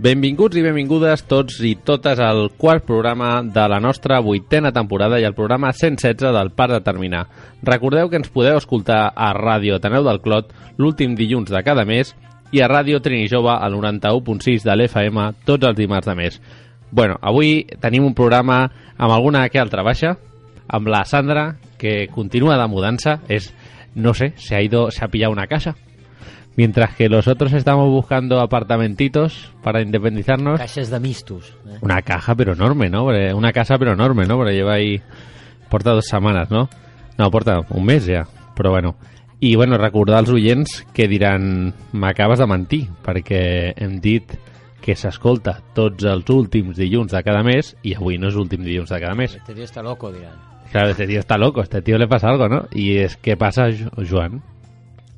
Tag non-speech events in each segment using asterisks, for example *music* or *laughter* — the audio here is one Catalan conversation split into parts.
Benvinguts i benvingudes tots i totes al quart programa de la nostra vuitena temporada i el programa 116 del Parc de Terminar. Recordeu que ens podeu escoltar a Ràdio Ateneu del Clot l'últim dilluns de cada mes i a Ràdio Trini Jove al 91.6 de l'FM tots els dimarts de mes. Bueno, avui tenim un programa amb alguna que altra baixa, amb la Sandra, que continua de mudança, és, no sé, se ha ido, se ha pillado una casa, mientras que los otros estamos buscando apartamentitos para independizarnos. Caixes de mistos. Eh? Una caja pero enorme, ¿no? Una casa pero enorme, ¿no? Porque lleva ahí... Porta dos setmanes, no? No, porta un mes ja, però bueno. I, bueno, recordar als oients que diran m'acabes de mentir, perquè hem dit que s'escolta tots els últims dilluns de cada mes i avui no és l'últim dilluns de cada mes. Este tío está loco, dirán. Claro, este tío está loco, este tío le pasa algo, ¿no? I és què passa, Jo- Joan?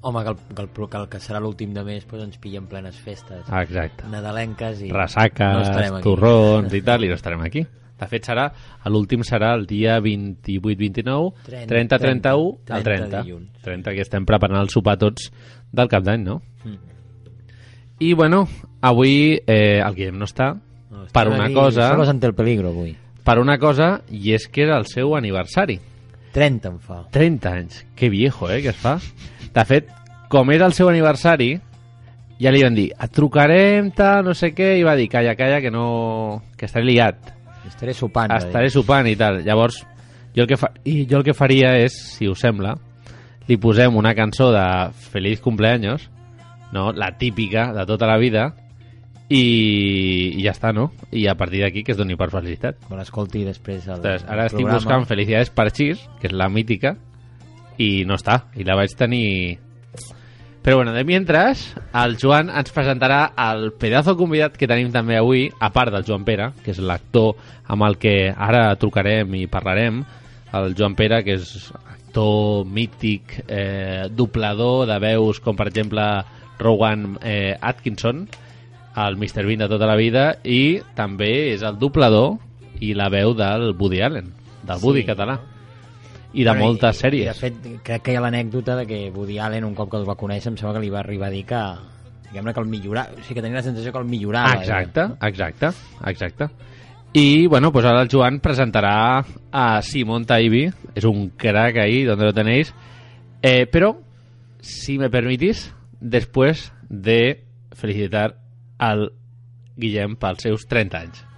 Home, que el, que el, que el que serà l'últim de mes pues, ens pillen plenes festes Ah, exacte. nadalenques i... Ressaques, no torrons i tal, i no estarem aquí. De fet, serà l'últim serà el dia 28-29, 30, 30-31, el 30 30. dilluns. 30, que estem preparant el sopar tots del cap d'any, no? Mm. I, bueno, avui eh, el Guillem no està, No, per una aquí cosa... Solos ante el peligro, avui. per una cosa, i és que era el seu aniversari. 30 em fa. 30 anys. Que viejo, eh, que es fa. De fet, com era el seu aniversari, ja li van dir, et trucarem, tal, no sé què, i va dir, calla, calla, que no... que estaré liat. Estaré sopant. estaré sopant i tal. Llavors, jo el que, fa... i jo el que faria és, si us sembla, li posem una cançó de Feliz Cumpleaños, no? la típica de tota la vida, i, i ja està, no? I a partir d'aquí que es doni per felicitat. Me l'escolti després el, Entonces, ara el estic programa. buscant Felicidades Parchís, que és la mítica, i no està, i la vaig tenir... Però bueno, de mientras, el Joan ens presentarà el pedazo convidat que tenim també avui, a part del Joan Pere, que és l'actor amb el que ara trucarem i parlarem, el Joan Pere, que és actor mític, eh, doblador de veus com per exemple Rowan eh, Atkinson, el Mr. Bean de tota la vida, i també és el doblador i la veu del Woody Allen, del Sí. Woody català. I de Bueno, moltes I, sèries. de fet, crec que hi ha l'anècdota de que Woody Allen, un cop que el va conèixer, em sembla que li va arribar a dir que, diguem-ne, que el millorava. O sigui, que tenia la sensació que el millorava. Exacte, exacte, exacte. I, bueno, pues ara el Joan presentarà a Simón Taibi, és un crack ahí, donde lo tenéis, eh, pero, si me permitís, después de felicitar al Guillem pels seus 30 anys.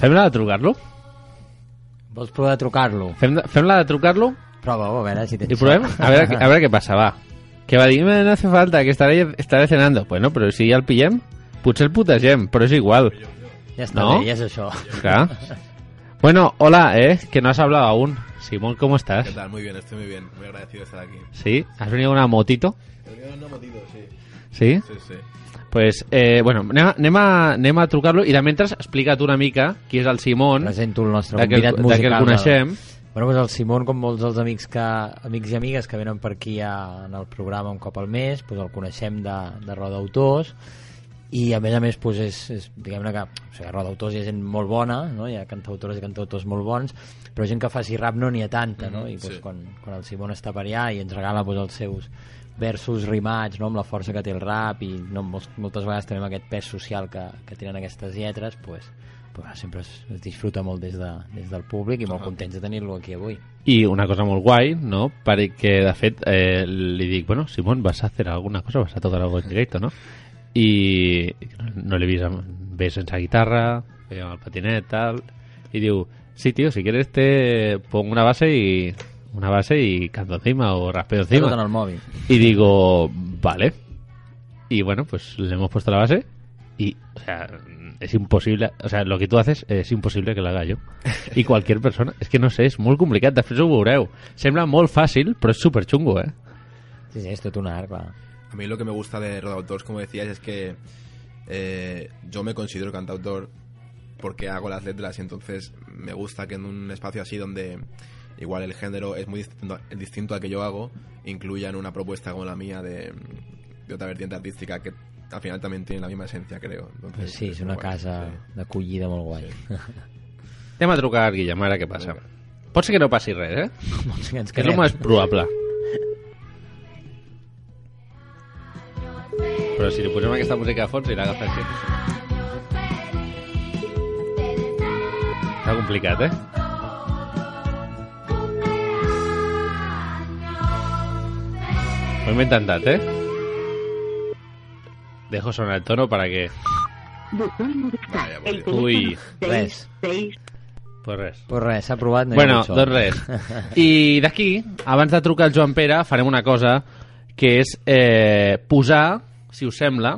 Fem-la de trucar-lo? Vols provar de trucar-lo? Fem, de, fem la de trucar-lo Prova-ho, a veure si tens y pruebem a ver, a ver qué pasa, va. Que va dir, "Me, no hace falta, que estaré, estaré cenando. Bueno, però si ja el pillem, potser el putegem, però és igual. Ja està No? bé, ja és això. Clar. Bueno, hola, ¿eh? Que no has hablado aún. Simón, ¿cómo ¿Qué estás? tal? Muy bien, estoy muy bien. Muy agradecido de estar aquí. ¿Sí? ¿Has venido una motito? He venido en un motivo, sí. Sí? Sí, sí. Pues, eh, bueno, anem a, anem a, anem a trucar-lo i de mentre explica't una mica qui és el Simón, Presento el nostre convidat musical. que el coneixem. Bueno, doncs el Simón, com molts dels amics, que, amics i amigues que venen per aquí a, en el programa un cop al mes, doncs el coneixem de, de Roda d'autors i a més a més doncs és, és diguem-ne que o sigui, Roda d'autors hi ha gent molt bona no? hi ha cantautores i cantautors molt bons però gent que faci rap no n'hi ha tanta no? i doncs, sí. quan, quan el Simón està per allà i ens regala doncs, els seus versos rimats no? amb la força que té el rap i no, moltes vegades també amb aquest pes social que, que tenen aquestes lletres doncs, però sempre es, es disfruta molt des, de, des del públic i molt contents de tenir-lo aquí avui. I una cosa molt guai, ¿no? Perquè, de fet, eh, li dic, bueno, Simón, ¿vas a hacer alguna cosa? ¿Vas a tocar algo en directo, no? I no l'he vist amb, bé sense guitarra, bé amb el patinet, tal, i diu, sí, tío, si quieres te pongo una base y una base y canto encima o rapeo Tot en encima. el mòbil. Y digo, vale. Y bueno, pues le hemos puesto la base y, o sea, es imposible, o sea, lo que tú haces es imposible que l'haga jo. I qualquier persona, és que no sé, és molt complicat, després ho veureu. Sembla molt fàcil, però és super xungo, eh? Sí, sí, és tot un art, clar. A mí lo que me gusta de Rodautors, como decías, es que eh, yo me considero cantautor porque hago las letras y entonces me gusta que en un espacio así donde igual el género es muy distinto, distinto al que yo hago, incluyan una propuesta como la mía de, de otra vertiente artística que al final también tiene la misma esencia, creo. Entonces, Pues sí, és una guay, casa sí. d'acollida molt guai. Anem *laughs* a trucar al Guillem, ara què passa. Pot ser que no passi res, eh? *laughs* Doncs que ens Que és el quedem. més probable. Però si li posem aquesta música a fons i l'agafa així... Està complicat, eh? Ho hem intentat, eh? Dejo sonar el tono para que... Vaya, por Dios. Uy, Res. pues res. Pues res, s'ha provat. No hi ha Bueno, sort. doncs res. I d'aquí, abans de trucar al Joan Pere, farem una cosa que és eh, posar, si us sembla,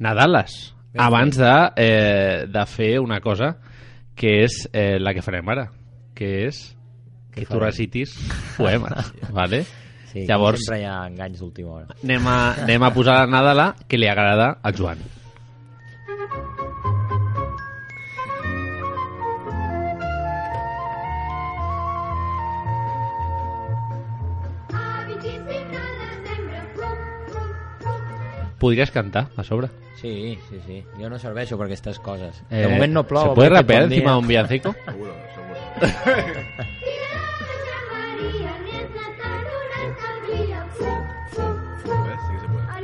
Nadales, abans de, eh, de fer una cosa que és eh, la que farem ara, que és que tu recitis poemes, *laughs* vale? Sí, Llavors, sempre hi ha enganys d'última hora. anem a, anem a posar la Nadala que li agrada al Joan. Podries cantar a sobre. Sí, sí, sí. Jo no serveixo per aquestes coses. Eh, de moment no plou. ¿Se puede rapear bon encima de un villancico? Seguro, seguro. *laughs*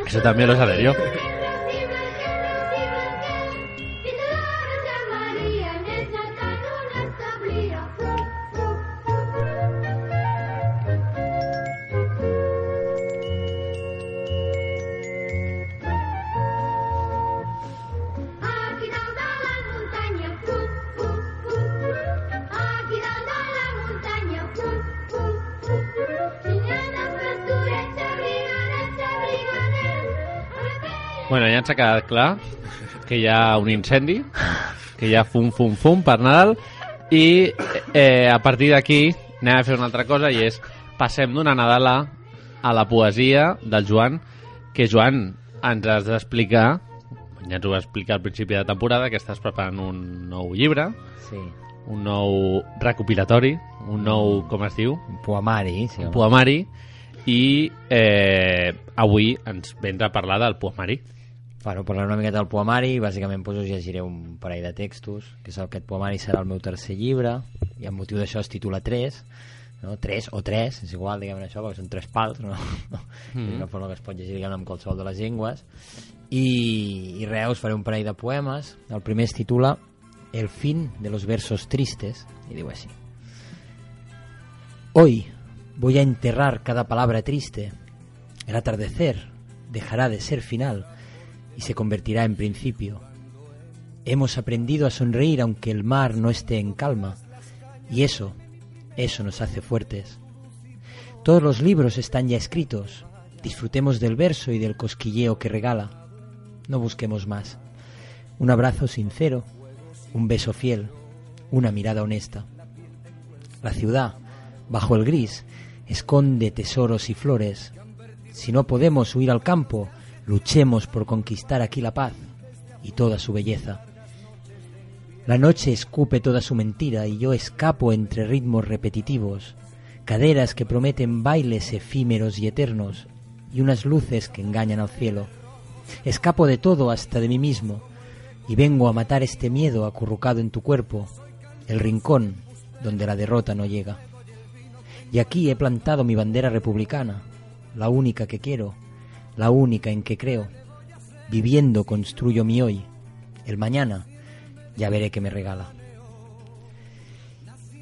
Eso también lo sabré yo. Bueno, ja ens ha quedat clar que hi ha un incendi, que hi ha fum, fum, fum per Nadal, i eh, a partir d'aquí anem a fer una altra cosa i és passem d'una Nadala a la poesia del Joan, que Joan ens has d'explicar, ja ens ho va explicar al principi de temporada, que estàs preparant un nou llibre, Sí, un nou recopilatori, un nou, com es diu? un poemari. Sí, un poemari i eh, avui ens vens a parlar del poemari Bueno, parlaré una miqueta del poemari, bàsicament doncs, us llegiré un parell de textos, que és el, aquest poemari serà el meu tercer llibre, i amb motiu d'això es titula 3, no? 3 o 3, és igual, diguem això, perquè són tres pals, no? Mm És una forma que es pot llegir, diguem amb qualsevol de les llengües. I, I res, us faré un parell de poemes. El primer es titula El fin de los versos tristes, i diu així. Hoy voy a enterrar cada palabra triste. El atardecer dejará de ser final y se convertirá en principio. Hemos aprendido a sonreír aunque el mar no esté en calma. Y eso, eso nos hace fuertes. Todos los libros están ya escritos. Disfrutemos del verso y del cosquilleo que regala. No busquemos más. Un abrazo sincero, un beso fiel, una mirada honesta. La ciudad, bajo el gris, esconde tesoros y flores. Si no podemos huir al campo, luchemos por conquistar aquí la paz y toda su belleza. La noche escupe toda su mentira y yo escapo entre ritmos repetitivos, caderas que prometen bailes efímeros y eternos y unas luces que engañan al cielo. Escapo de todo hasta de mí mismo y vengo a matar este miedo acurrucado en tu cuerpo, el rincón donde la derrota no llega. Y aquí he plantado mi bandera republicana, la única que quiero, la única en que creo. Viviendo construyo mi hoy, el mañana, Ja veré què me regala.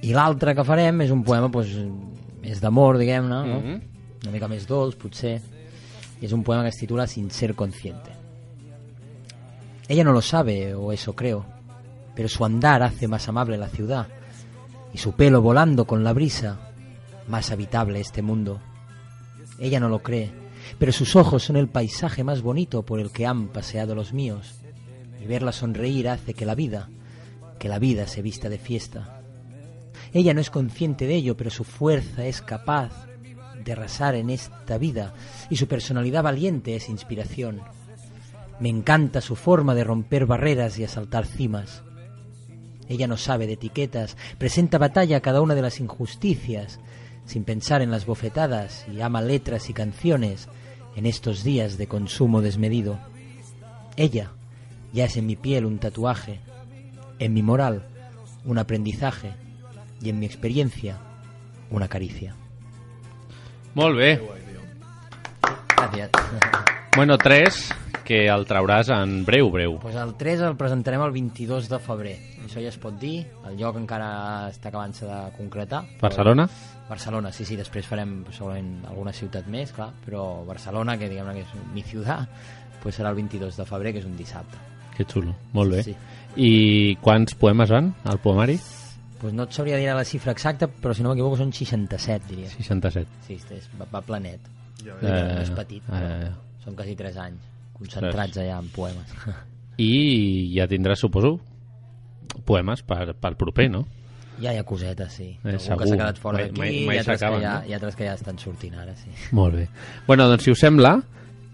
I l'altre que farem és un poema pues, més d'amor, diguem-ne, no? Mhm. una mica més dolç, potser. Y es un poema que se titula Sin ser consciente. Ella no lo sabe, o eso creo, pero su andar hace más amable la ciudad, y su pelo volando con la brisa, más habitable este mundo. Ella no lo cree, pero sus ojos son el paisaje más bonito por el que han paseado los míos, y verla sonreír hace que la vida, que la vida se vista de fiesta. Ella no es consciente de ello, pero su fuerza es capaz de arrasar en esta vida y su personalidad valiente es inspiración. Me encanta su forma de romper barreras y asaltar cimas. Ella no sabe de etiquetas, presenta batalla a cada una de las injusticias, sin pensar en las bofetadas y ama letras y canciones en estos días de consumo desmedido. Ella ya es en mi piel un tatuaje, en mi moral un aprendizaje y en mi experiencia una caricia. Molt bé. Gràcies. Bueno, 3, que el trauràs en breu, breu. Pues el 3 el presentarem el 22 de febrer. Això ja es pot dir. El lloc encara està acabant-se de concretar. Barcelona? Barcelona, sí, sí. Després farem segurament alguna ciutat més, clar. Però Barcelona, que diguem que és mi ciutat, pues serà el 22 de febrer, que és un dissabte. Que xulo, molt bé. Sí. I quants poemes van al poemari? Pues no et sabria dir la xifra exacta, però si no m'equivoco són 67, diria. 67. Sí, és, va, va planet. Ja Eh, és petit, però eh. són quasi 3 anys concentrats allà en poemes. *laughs* I ja tindràs, suposo, poemes per, pel proper, no? ja hi ha cosetes, sí. Eh, Algun segur. que s'ha quedat fora d'aquí i mai altres que, ja, no? i altres que ja estan sortint ara, sí. *laughs* Molt bé. Bueno, doncs si us sembla,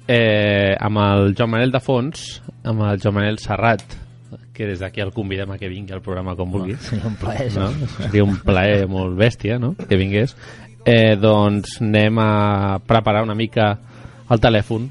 eh, amb el Joan Manel de fons, amb el Joan Manel Serrat, que des d'aquí el convidem a que vingui al programa com vulgui, Seria un plaer, això. no? *laughs* seria un plaer molt bèstia no? que vingués eh, doncs anem a preparar una mica el telèfon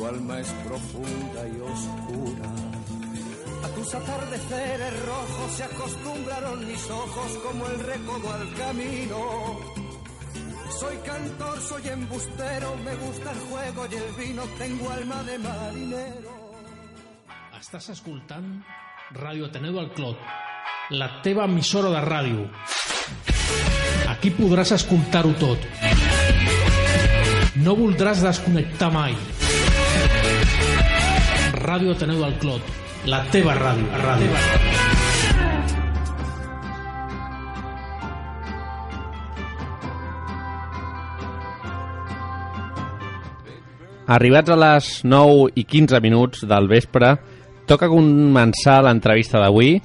tu alma es profunda y oscura a tus atardeceres rojos se acostumbraron mis ojos como el recodo al camino. Soy cantor, soy embustero, me gusta el juego y el vino, tengo alma de marinero. Estàs escoltant Ràdio Ateneu del Clot, la teva emissora de ràdio. Aquí podràs escoltar-ho tot. No voldràs desconnectar mai. Ràdio Ateneu del Clot, la teva ràdio. ràdio. Arribats a les 9 i 15 minuts del vespre, toca començar l'entrevista d'avui.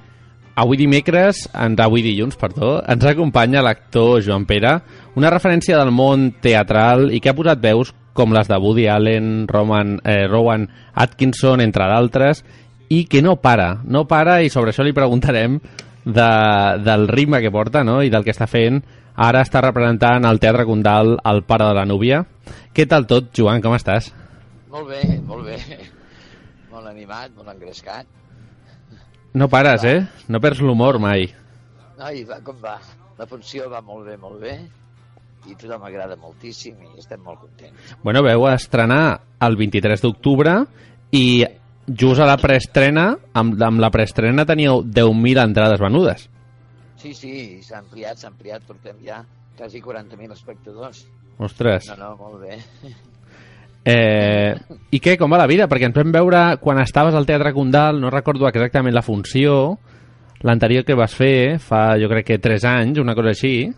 Avui dimecres, en, avui dilluns, perdó, ens acompanya l'actor Joan Pere, una referència del món teatral i que ha posat veus com les de Woody Allen, Roman, eh, Rowan Atkinson, entre d'altres, i que no para, no para, i sobre això li preguntarem de, del ritme que porta no? i del que està fent. Ara està representant al Teatre Condal el pare de la núvia. Què tal tot, Joan? Com estàs? Molt bé, molt bé. Molt animat, molt engrescat. No pares, eh? No perds l'humor mai. No, i va, com va? La funció va molt bé, molt bé. Tothom m'agrada moltíssim i estem molt contents. Bueno, veu estrenar el 23 d'octubre i just a la preestrena, amb, amb la preestrena teníeu 10.000 entrades venudes. Sí, sí, s'ha ampliat, s'ha ampliat. Portem ja quasi 40.000 espectadors. Ostres. No, no, molt bé. Eh, I què, com va la vida? Perquè ens vam veure quan estaves al Teatre Condal, no recordo exactament la funció, l'anterior que vas fer, fa jo crec que 3 anys, una cosa així.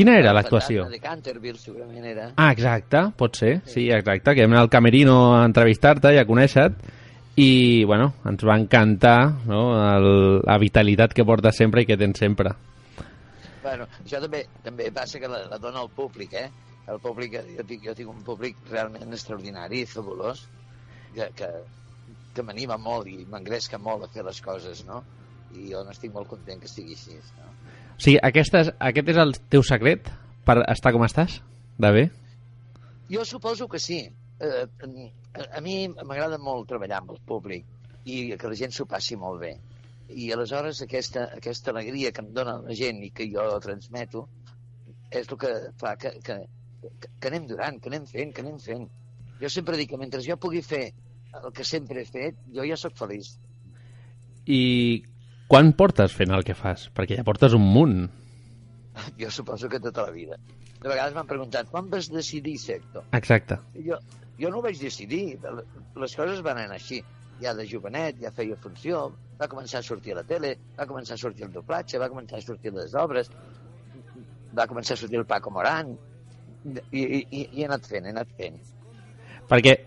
Quina era l'actuació? De Canterville, segurament era. Ah, exacte, pot ser, sí, exacte, que vam anar al Camerino a entrevistar-te i a conèixer-te i, bueno, ens va encantar no? El, la vitalitat que portes sempre i que tens sempre. Bueno, això també també passa que la, la dona al públic, eh? El públic, jo tinc, jo tinc un públic realment extraordinari i fabulós, que, que, que m'anima molt i m'engresca molt a fer les coses, no? i jo n'estic molt content que sigui així. No? O sigui, aquest és, aquest és el teu secret per estar com estàs? De bé? Jo suposo que sí. Eh, a, a mi m'agrada molt treballar amb el públic i que la gent s'ho passi molt bé. I aleshores aquesta, aquesta alegria que em dona la gent i que jo transmeto és el que fa que, que, que, que anem durant, que anem fent, que anem fent. Jo sempre dic que mentre jo pugui fer el que sempre he fet, jo ja sóc feliç. I quan portes fent el que fas? Perquè ja portes un munt. Jo suposo que tota la vida. De vegades m'han preguntat, quan vas decidir ser actor? Exacte. Jo, jo no ho vaig decidir, les coses van anar així. Ja de jovenet, ja feia funció, va començar a sortir a la tele, va començar a sortir el doblatge, va començar a sortir les obres, va començar a sortir el Paco Morán, i, i, i he anat fent, he anat fent. Perquè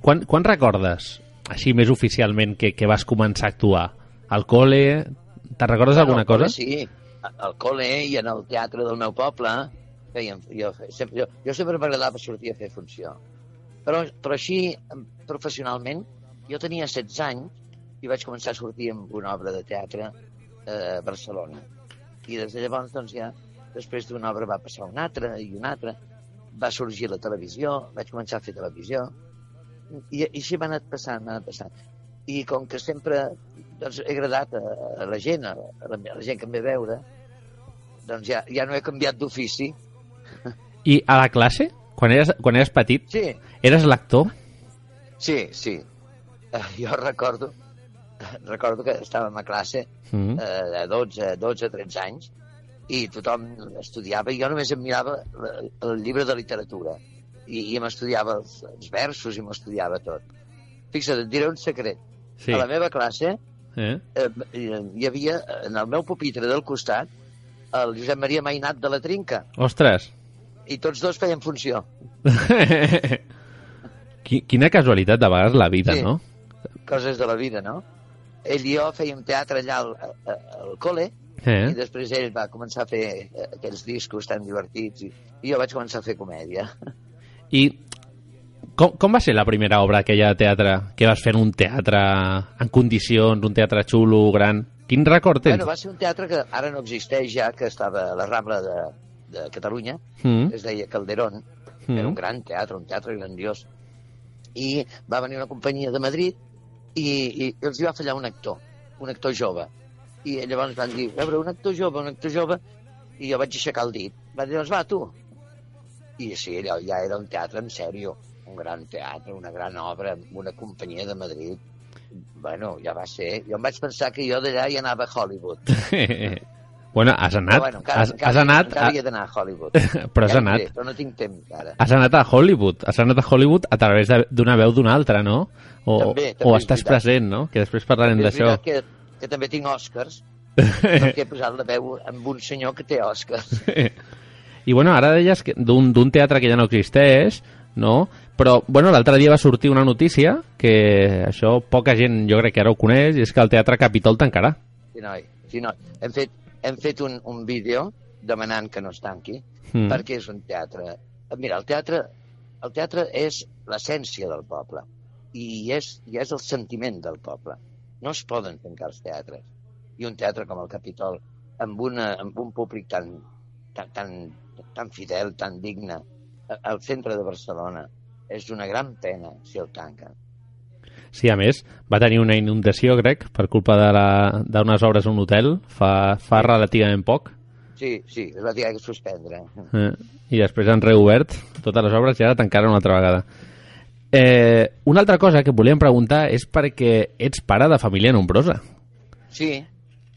quan, quan recordes, així més oficialment, que, que vas començar a actuar? Al col·le? Te'n recordes Bueno, alguna cosa? Sí, al col·le i en el teatre del meu poble fèiem, jo, sempre, jo, jo sempre m'agradava sortir a fer funció. Però, però així, professionalment, jo tenia 16 anys i vaig començar a sortir amb una obra de teatre eh, a Barcelona. I des de llavors, doncs ja, després d'una obra va passar una altra i una altra, va sorgir la televisió, vaig començar a fer televisió, i, i així m'ha anat passant, anat passant. I com que sempre doncs, he agradat a, a la gent, a la, a la gent que em ve a veure, doncs ja, ja no he canviat d'ofici. I a la classe? Quan eres, quan eres petit? Sí, Eres l'actor? sí, sí. Eh, jo recordo, recordo que estàvem a classe Mm. eh, de 12, 12, 13 anys i tothom estudiava i jo només em mirava la- el llibre de literatura i, i m'estudiava els, els versos i m'estudiava tot. Fixa't, et diré un secret. Sí. A la meva classe Eh? eh, hi havia, en el meu pupitre del costat, el Josep Maria Mainat de la Trinca, Ostres! i tots dos feien funció. *laughs* Qui- Quina casualitat de vegades la vida, Sí. no? Coses de la vida, no? Ell i jo fèiem teatre allà al, al, col·le, i Eh? després ell va començar a fer eh, aquells discos tan divertits, i, i jo vaig començar a fer comèdia. I com, com va ser la primera obra aquella de teatre que vas fer en un teatre en condicions, un teatre xulo, gran? Quin record tens? Bueno, va ser un teatre que ara no existeix ja, que estava a la Rambla de, de Catalunya, Mm, es deia Calderón, Era un mm. gran teatre, un teatre grandiós. I va venir una companyia de Madrid i, i els hi va fallar un actor, un actor jove. I llavors van dir, a veure, un actor jove, un actor jove, i jo vaig aixecar el dit. Va dir, doncs va, tu. I sí, allò ja era un teatre en sèrio, un gran teatre, una gran obra, una companyia de Madrid. Bueno, ja va ser... Jo em vaig pensar que jo d'allà hi anava a Hollywood. *laughs* bueno, has anat, Però bueno, encara, has, encara, has anat, encara a, hi he d'anar a Hollywood. *laughs* però has Ja anat, aniré, Però no tinc temps ara. has anat a Hollywood, has anat a Hollywood a través d'una veu d'una altra, no? O, També, també o estàs present, no? Que després parlarem d'això. que, que també tinc Oscars, *laughs* perquè he posat la veu amb un senyor que té Oscars. I bueno, ara deies d'un teatre que ja no existeix, no? Però, bueno, l'altre dia va sortir una notícia que això poca gent jo crec que ara ho coneix, és que el Teatre Capitol tancarà. Sí, noi, sí, noi. Hem fet, hem fet un, un vídeo demanant que no es tanqui, Mm. perquè és un teatre... Mira, el teatre, el teatre és l'essència del poble i és, i és el sentiment del poble. No es poden tancar els teatres. I un teatre com el Capitol, amb, una, amb un públic tan, tan, tan, tan fidel, tan digne, al centre de Barcelona, és una gran pena si el tanquen. Sí, a més, va tenir una inundació, crec, per culpa de la- d'unes obres a un hotel fa, fa relativament poc. Sí, sí, es va tenir que suspendre. Eh, I després han reobert totes les obres i ara tancaren una altra vegada. Eh, una altra cosa que volíem preguntar és perquè ets pare de família nombrosa. Sí,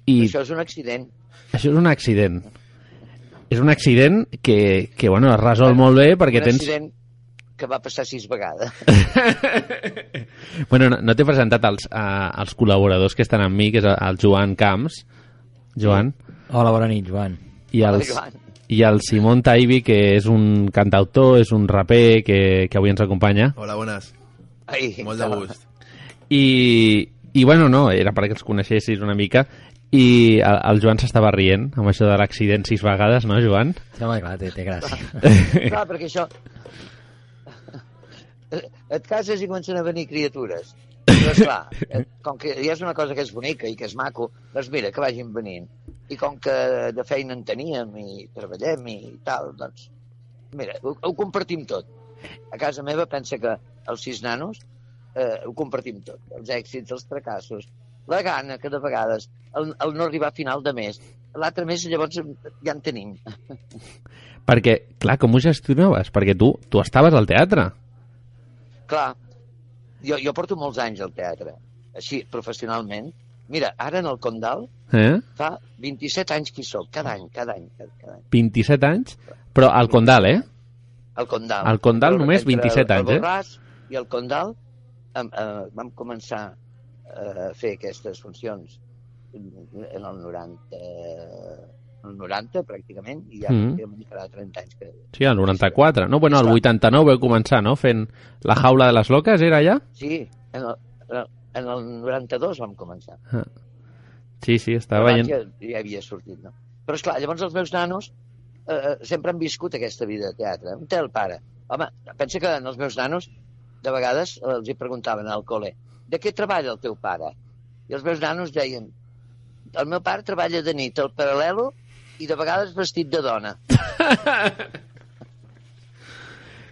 I això és un accident. això és un accident. És un accident que, que bueno, es resol molt bé perquè un tens... accident que va passar sis vegades. *laughs* Bueno, no, no t'he presentat els, uh, els col·laboradors que estan amb mi, que és el Joan Camps, Joan, Hola, bona nit, Joan. i, Hola, els, Joan. i el Simon Taibi, que és un cantautor, és un raper que, que avui ens acompanya. Hola, buenas. Ai, Molt de gust. I, i bueno, no, era perquè els coneixessis una mica i el, el Joan s'estava rient amb això de l'accident sis vegades, no, Joan? Sí, home, clar, té, té gràcia. *laughs* Clar, perquè això... Et cases i comencen a venir criatures. Però, esclar, com que ja és una cosa que és bonica i que és maco, doncs mira, que vagin venint. I com que de feina en teníem i treballem i tal, doncs, mira, ho, ho compartim tot. A casa meva pensa que els sis nanos eh, ho compartim tot. Els èxits, els fracassos, la gana que de vegades, el, el no arribar a final de mes, l'altre mes llavors ja en tenim. *laughs* Perquè, clar, com ho gestionaves? Perquè tu, tu estaves al teatre. Clar, jo, jo porto molts anys al teatre, així, professionalment. Mira, ara en el Condal Eh? fa 27 anys que hi soc, cada any, cada any, cada, cada any. 27 anys, però al Condal, eh? El Condal. Al Condal només 27 el, anys, eh? El Borràs i el Condal em, eh, vam començar eh, fer aquestes funcions en el 90, el 90 pràcticament, i ja Mm. mm. farà 30 anys que... Sí, al 94. No, bueno, Està. 89 vau començar, no? Fent la jaula de les loques, era allà? Sí, en el, en el 92 vam començar. Sí, sí, estava veient... ja, ja havia sortit, no? Però, esclar, llavors els meus nanos eh, sempre han viscut aquesta vida de teatre. On té el pare? Home, pensa que en els meus nanos, de vegades, els hi preguntaven al col·le, de què treballa el teu pare? I els meus nanos deien, el meu pare treballa de nit al paral·lelo i de vegades vestit de dona. *laughs*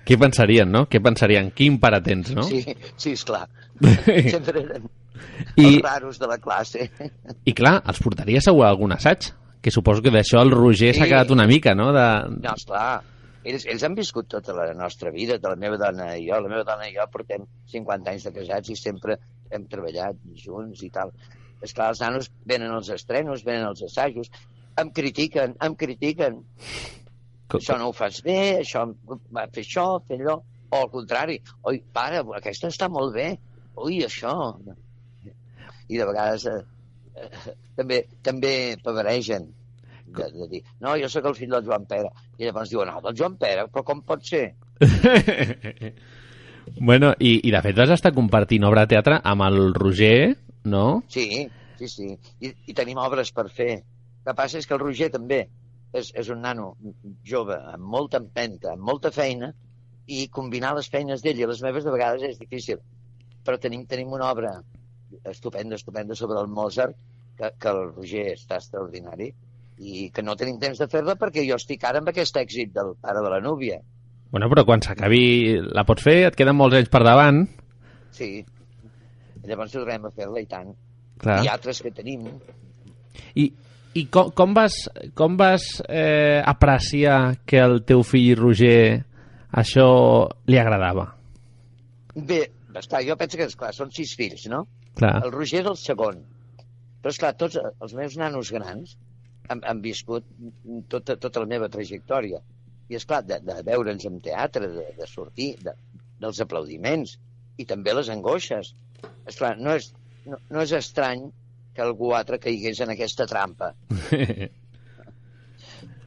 Què pensarien, no? Què pensarien? Quin pare tens, no? Sí, sí, esclar. *laughs* Sempre eren I, els raros de la classe. I clar, els portaria segur a algun assaig. Que suposo que d'això el Roger s'ha Sí. quedat una mica, no? De... No, esclar. Ells, ells han viscut tota la nostra vida, de la meva dona i jo. La meva dona i jo portem 50 anys de casats i sempre hem treballat junts i tal. Esclar, els nanos venen als estrenos, venen als assajos, em critiquen, em critiquen. Co- Això no ho fas bé, això, va fer això, fer allò. O al contrari, oi, pare, aquesta està molt bé. Ui, això. I de vegades eh, eh, també, també pavaregen de, de dir, no, jo sóc el fill del Joan Pere. I llavors diuen, no, del Joan Pere, però com pot ser? *laughs* bueno, i, i de fet vas estar compartint obra de teatre amb el Roger, no? Sí, sí, sí. I, i tenim obres per fer. El que passa és que el Roger també és, és un nano jove, amb molta empenta, amb molta feina, i combinar les feines d'ell i les meves de vegades és difícil. Però tenim, tenim una obra estupenda, estupenda sobre el Mozart, que, que el Roger està extraordinari, i que no tenim temps de fer-la perquè jo estic ara amb aquest èxit del pare de la núvia. Bueno, però quan s'acabi la pots fer, et queden molts anys per davant. Sí. Llavors tornem a fer-la i tant. Clar. I altres que tenim. I, i com, com vas, com vas eh, apreciar que el teu fill Roger això li agradava? Bé, esclar, jo penso que, esclar, són sis fills, no? Clar. El Roger és el segon. Però, esclar, tots els meus nanos grans han, han viscut tota, tota la meva trajectòria. I, esclar, de, de veure'ns en teatre, de, de sortir, de, dels aplaudiments i també les angoixes. Esclar, no és, no, no és estrany que algú altre caigués en aquesta trampa. *laughs*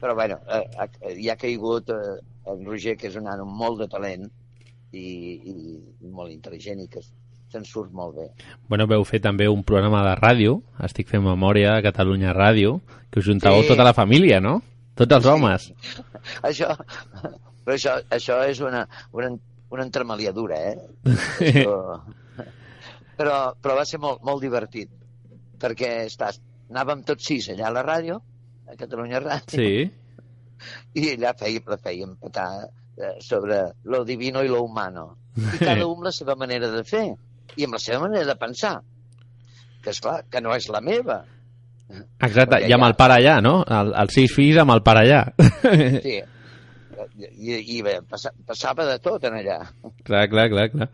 Però, bueno, eh, ha- hi ha caigut eh, el Roger, que és un nano molt de talent i, i molt intel·ligent i que se'n surt molt bé. Bueno, veu fer també un programa de ràdio, estic fent memòria a Catalunya Ràdio, que us juntàveu Sí. tota la família, no? Tots els homes. *laughs* Això, però això, això és una, una, una entremaliadura, eh? *laughs* Això... Però, però va ser molt, molt divertit, perquè estàs, anàvem tots sis allà a la ràdio, a Catalunya Ràdio, Sí. i allà la fèiem petar eh, sobre lo divino i lo humano. I *laughs* cada un la seva manera de fer, i amb la seva manera de pensar, que és clar, que no és la meva. Exacte, Perquè i amb ja- el pare allà, no? El, els sis fills amb el pare allà. *laughs* Sí. I, i bé, passa, passava de tot en allà. clar, clar, clar, clar.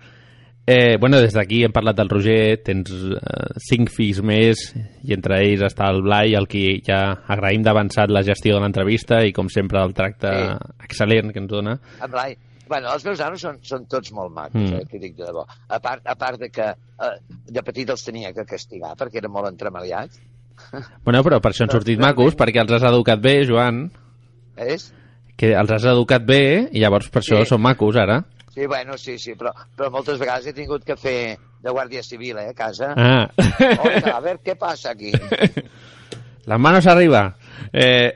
Eh, bueno, des d'aquí hem parlat del Roger, tens eh, cinc fills més, i entre ells està el Blai, el qui ja agraïm d'avançat la gestió de l'entrevista i, com sempre, el tracte Sí. excel·lent que ens dona. En Blai, bueno, els meus nanos són, són tots molt macos, Mm. eh, que dic de debò. A part, a part de que eh, de petit els tenia que castigar perquè eren molt entremaliats. Bueno, però per això han sortit macos, perquè els has educat bé, Joan, És? que els has educat bé i llavors per això Sí. són macos, ara. Sí, bueno, sí, sí, però, però moltes vegades he tingut que fer de guàrdia civil, eh, a casa. Ah. Oita, a veure què passa aquí. *laughs* Les manos arriba. Eh,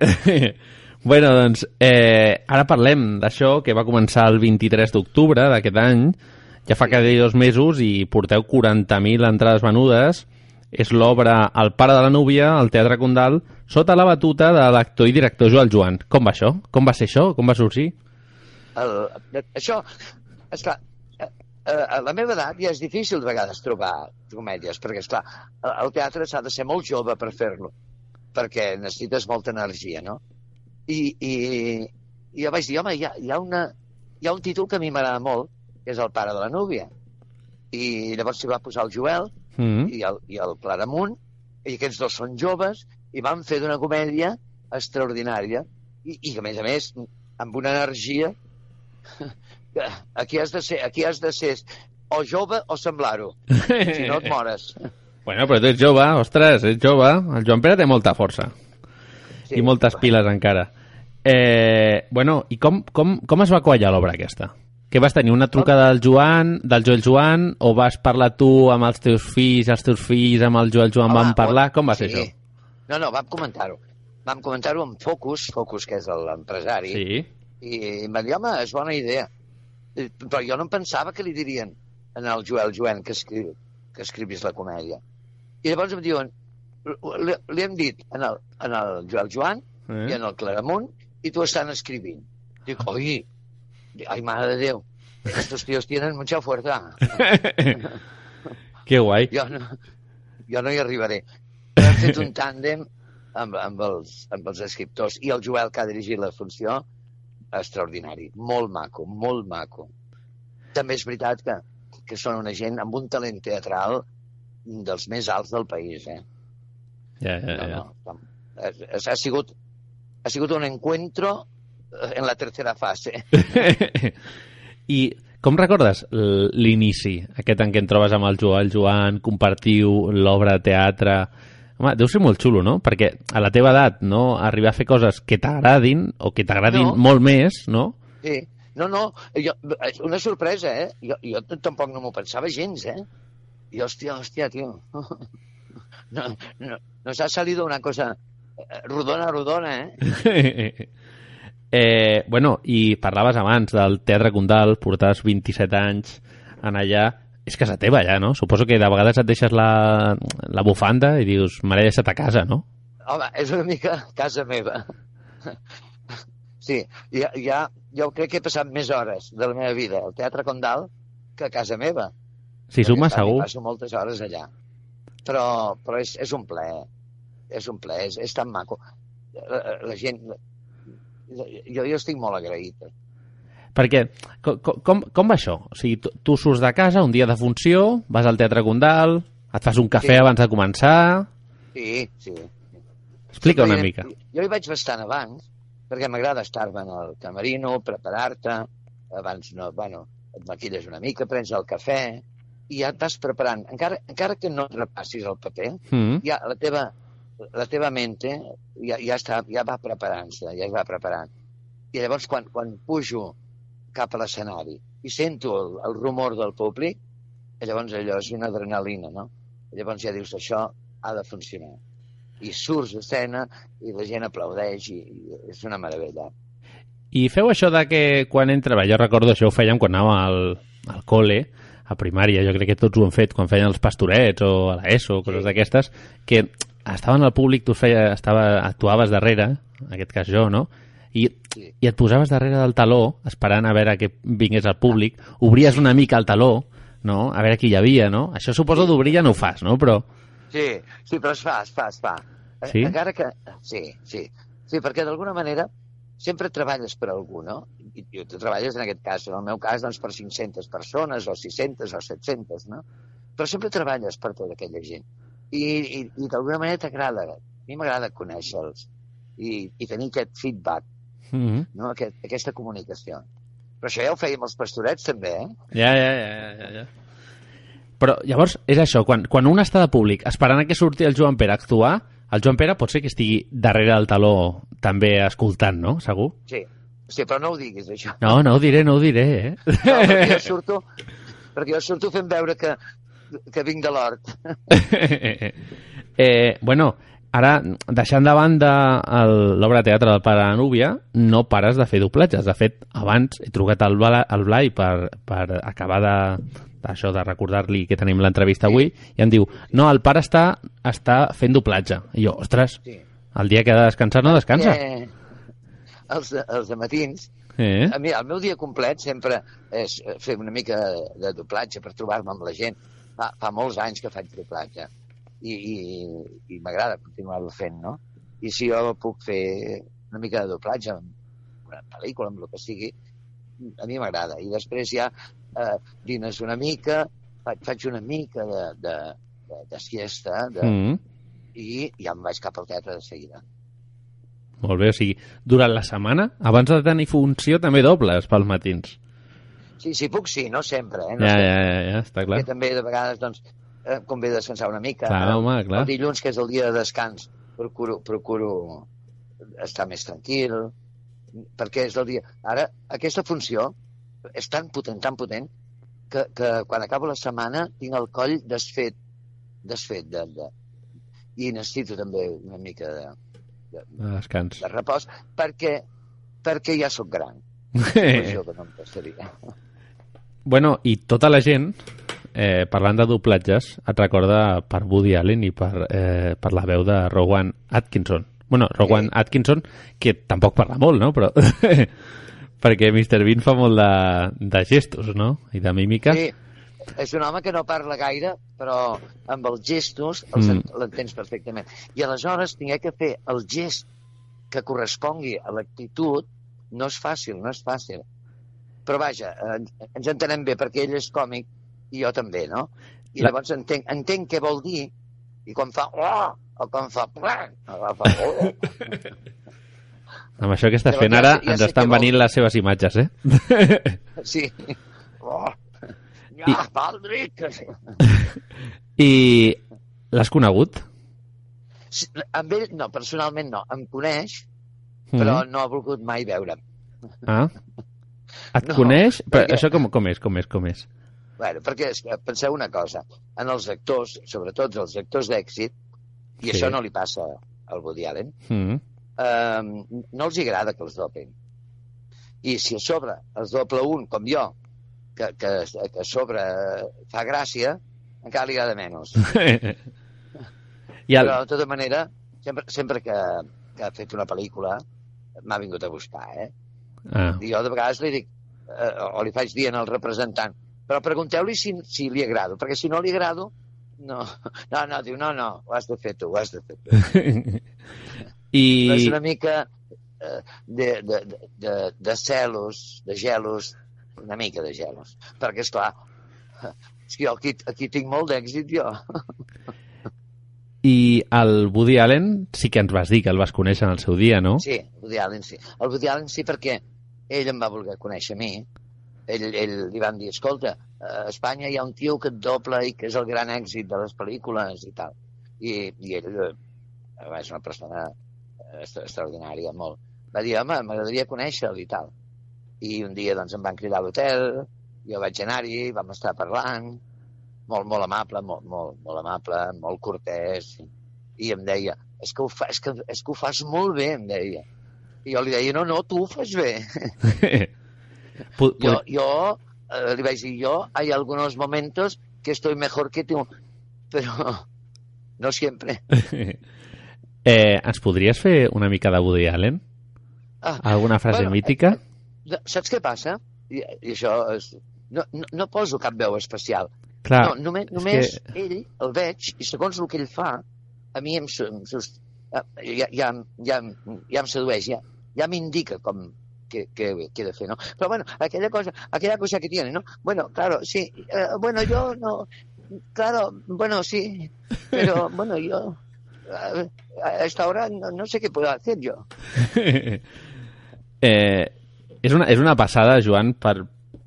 bueno, doncs, eh, ara parlem d'això que va començar el 23 d'octubre d'aquest any ja fa quasi dos mesos i porteu 40.000 entrades venudes. És l'obra El pare de la núvia, al Teatre Condal, sota la batuta de l'actor i director Joel Joan. Com va això? Com va ser això? Com va sorgir? El, això, esclar, a, a la meva edat ja és difícil de vegades trobar comèdies, perquè, esclar, el teatre s'ha de ser molt jove per fer-lo, perquè necessites molta energia, no? I, i, i jo vaig dir, home, hi ha, hi, ha una, hi ha un títol que a mi m'agrada molt, que és El pare de la núvia. I llavors s'hi va posar el Joel Mm. i el, i el Claramunt, i aquests dos són joves, i van fer d'una comèdia extraordinària, i, i a més a més, amb una energia aquí has de ser, aquí has de ser o jove o semblar-ho, si no et *laughs* mores. Bueno, però tu ets jove, ostres, ets jove. El Joan Pere té molta força Sí. i moltes piles encara. Eh, bueno, i com, com, com es va quallar l'obra aquesta? Que vas tenir una trucada del Joan, del Joel Joan, o vas parlar tu amb els teus fills, els teus fills amb el Joel Joan Home, van parlar? Com va ser sí. això? No, no, vam comentar-ho. Vam comentar-ho amb Focus, Focus, que és l'empresari, Sí. i em va dir, home, és bona idea. Però jo no em pensava que li dirien en el Joel Joan que, escri que escrivis la comèdia. I llavors em diuen, li, li hem dit en el, en el Joel Joan Eh? i en el Claramunt i tu estan escrivint. Dic, oi, ai, mare de Déu, estos tíos tienen mucha fuerza. *laughs* Que guai. Jo no, jo no hi arribaré. Però hem fet un tàndem amb, amb, els, amb els escriptors i el Joel, que ha dirigit la funció, extraordinari. Molt maco, molt maco. També és veritat que, que són una gent amb un talent teatral dels més alts del país, eh? Ja, ja, No, ja. no, ha, ha, sigut, ha sigut un encuentro eh, en la tercera fase. *laughs* I com recordes l'inici, aquest en què et trobes amb el Joel Joan, compartiu l'obra de teatre... Home, deu ser molt xulo, no? Perquè a la teva edat, no?, arribar a fer coses que t'agradin o que t'agradin No. molt més, no? Sí. No, no, jo, una sorpresa, eh? Jo, jo tampoc no m'ho pensava gens, eh? I, hòstia, hòstia, tio. *laughs* No, no, nos ha salido una cosa eh, rodona, rodona, eh? *laughs* eh, bueno, i parlaves abans del Teatre Condal, portaves 27 anys en allà, és casa teva ja, no? Suposo que de vegades et deixes la, la bufanda i dius, l'he deixat a casa, no? Home, és una mica casa meva. Sí, ja, ja, jo crec que he passat més hores de la meva vida al Teatre Condal que a casa meva. Si suma, segur. Passo moltes hores allà. Però, però és, és un plaer. És un plaer, és, és tan maco. La, la gent... Jo, jo estic molt agraït. Perquè, com, com, com va això? O sigui, tu, tu surts de casa un dia de funció, vas al Teatre Condal, et fas un cafè Sí. abans de començar... Sí, sí. Explica una mica. Jo hi vaig bastant abans, perquè m'agrada estar-me en el camerino, preparar-te, abans no, bueno, et maquilles una mica, prens el cafè, i ja et vas preparant. Encara, encara que no repassis el paper, Mm. ja la teva, la teva mente ja, ja, està, ja va preparant-se, ja es va preparant. I llavors, quan, quan pujo cap a l'escenari i sento el, el rumor del públic, llavors allò és una adrenalina, no? Llavors ja dius, això ha de funcionar. I surts a escena i la gent aplaudeix i, i és una meravella. I feu això de que quan entra... Jo recordo això ho fèiem quan anàvem al, al col·le, a primària, jo crec que tots ho han fet quan feien els pastorets o a l'ESO, coses Sí. d'aquestes, que estaven al públic, tu feia, estava, actuaves darrere, en aquest cas jo, no? I, i et posaves darrere del taló, esperant a veure que vingués al públic, obries una mica el taló, no? A veure qui hi havia, no? Això suposo d'obrir ja no ho fas, no? Però... Sí, sí, però es fa, es fa, es fa. Sí? Encara que... Sí, sí. Sí, perquè d'alguna manera sempre treballes per algú, no? I, i tu treballes, en aquest cas, en el meu cas, doncs, per 500 persones, o 600, o 700, no? Però sempre treballes per tota aquella gent. I, i, i d'alguna manera t'agrada. A mi m'agrada conèixer-los i, i tenir aquest feedback, Mm -hmm. no? Aquest, aquesta comunicació. Però això ja ho fèiem els pastorets, també, eh? Ja, ja, ja, ja, ja. Però llavors és això, quan, quan un està de públic esperant a que surti el Joan Pere a actuar, el Joan Pere pot ser que estigui darrere del taló també escoltant, no? Segur? Sí. Sí, però no ho diguis, això. No, no ho diré, no ho diré, eh? No, perquè jo surto, perquè jo surto fent veure que, que vinc de l'hort. *laughs* eh, bueno, ara, deixant de banda l'obra de teatre del Pare Núvia, no pares de fer doblatges. De fet, abans he trucat al, Bla, al Blai per, per acabar de d'això de recordar-li que tenim l'entrevista avui i em diu, no, el pare està, està fent doblatge. I jo, ostres, Sí. el dia que ha de descansar no descansa. Eh, els, els de matins, Eh? a mi, el meu dia complet sempre és fer una mica de doblatge per trobar-me amb la gent. Fa, fa molts anys que faig doblatge i, i, i m'agrada continuar-ho fent, no? I si jo puc fer una mica de doblatge en una pel·lícula, amb el que sigui, a mi m'agrada. I després ja eh, dines una mica, faig, una mica de, de, de, de siesta de, Mm. i ja em vaig cap al teatre de seguida. Molt bé, o sigui, durant la setmana, abans de tenir funció, també dobles pels matins. Sí, sí, puc sí, no sempre, eh? No Ja, sempre. ja, ja, ja, està clar. que també de vegades doncs, eh, convé descansar una mica. Clar, Ara, home, clar. El dilluns, que és el dia de descans, procuro, procuro estar més tranquil, perquè és el dia... Ara, aquesta funció és tan potent, tan potent, que, que quan acabo la setmana tinc el coll desfet, desfet de, de... i necessito també una mica de, De descans. de repòs, perquè, perquè ja sóc gran. *laughs* Això que no em passaria. Bueno, i tota la gent, eh, parlant de doblatges, et recorda per Woody Allen i per, eh, per la veu de Rowan Atkinson. Bueno, Rowan Sí. Atkinson, que tampoc parla molt, no? Però... *laughs* perquè Mr. Bean fa molt de, de gestos, no? I de mímica. Sí, és un home que no parla gaire, però amb els gestos els Mm. l'entens perfectament. I aleshores tinc que fer el gest que correspongui a l'actitud no és fàcil, no és fàcil. Però vaja, eh, ens entenem bé perquè ell és còmic i jo també, no? I La- llavors entenc, entenc què vol dir i quan fa oh, o quan fa plan, fa oh, *laughs* Amb això que estàs fent ja ara, ja ens estan venint les seves imatges, eh? *laughs* sí. Oh, I- ja, Valdric! *laughs* I l'has conegut? Sí, Amb ell, no, personalment no. Em coneix, però Mhm. no ha volgut mai veure'm. Ah. Et No, coneix? Però perquè- això com, com és, com és, com és? Bueno, perquè penseu una cosa, en els actors, sobretot els actors d'èxit, i Sí. això no li passa al Woody Allen, Mm. Eh, no els agrada que els dopin. I si a sobre els doble un, com jo, que, que, que a sobre fa gràcia, encara li agrada menys. *laughs* I el... Però, de tota manera, sempre, sempre que, que ha fet una pel·lícula, m'ha vingut a buscar, eh? Ah. I jo de vegades li dic, eh, o li faig dir al representant, però pregunteu-li si, si li agrado, perquè si no li agrado, no, *laughs* no, no, diu, no, no, ho has de fer tu, ho has de fer tu. *laughs* I... És una mica eh, de, de, de, de, de celos, de gelos, una mica de gelos, perquè, és clar, *laughs* és que jo aquí, aquí tinc molt d'èxit, jo. *laughs* I el Woody Allen sí que ens vas dir que el vas conèixer en el seu dia, no? Sí, Woody Allen sí. El Woody Allen sí perquè ell em va voler conèixer a mi. Ell, ell li van dir, escolta, a Espanya hi ha un tio que et dobla i que és el gran èxit de les pel·lícules i tal. I, i ell eh, és una persona extraordinària, molt. Va dir, home, m'agradaria conèixer-lo i tal. I un dia doncs, em van cridar a l'hotel, jo vaig anar-hi, vam estar parlant, molt, molt amable, molt, molt, molt amable, molt cortès, i em deia, és que, ho fa, és, que, és que ho fas molt bé, em deia. I jo li deia, no, no, tu ho fas bé. *laughs* Jo, jo eh, li vaig dir, jo, hay algunos momentos que estoy mejor que tu, però no siempre. *laughs* eh, ens podries fer una mica de Woody Allen? Ah, Alguna frase Bueno, mítica? no, saps què passa? I, i això és... No, no, no poso cap veu especial. Clar, no, només, només que... ell el veig i segons el que ell fa, a mi em, em eh, ja, ja, ja, ja em sedueix, ja, ja m'indica com que, que, que he de fer, ¿no? Pero bueno, aquella cosa, aquella cosa que tiene, ¿no? Bueno, claro, sí, eh, bueno, yo no, claro, bueno, sí, pero bueno, yo eh, a esta hora no, no sé qué puedo hacer yo. *laughs* eh, és, una, és una passada, Joan, per,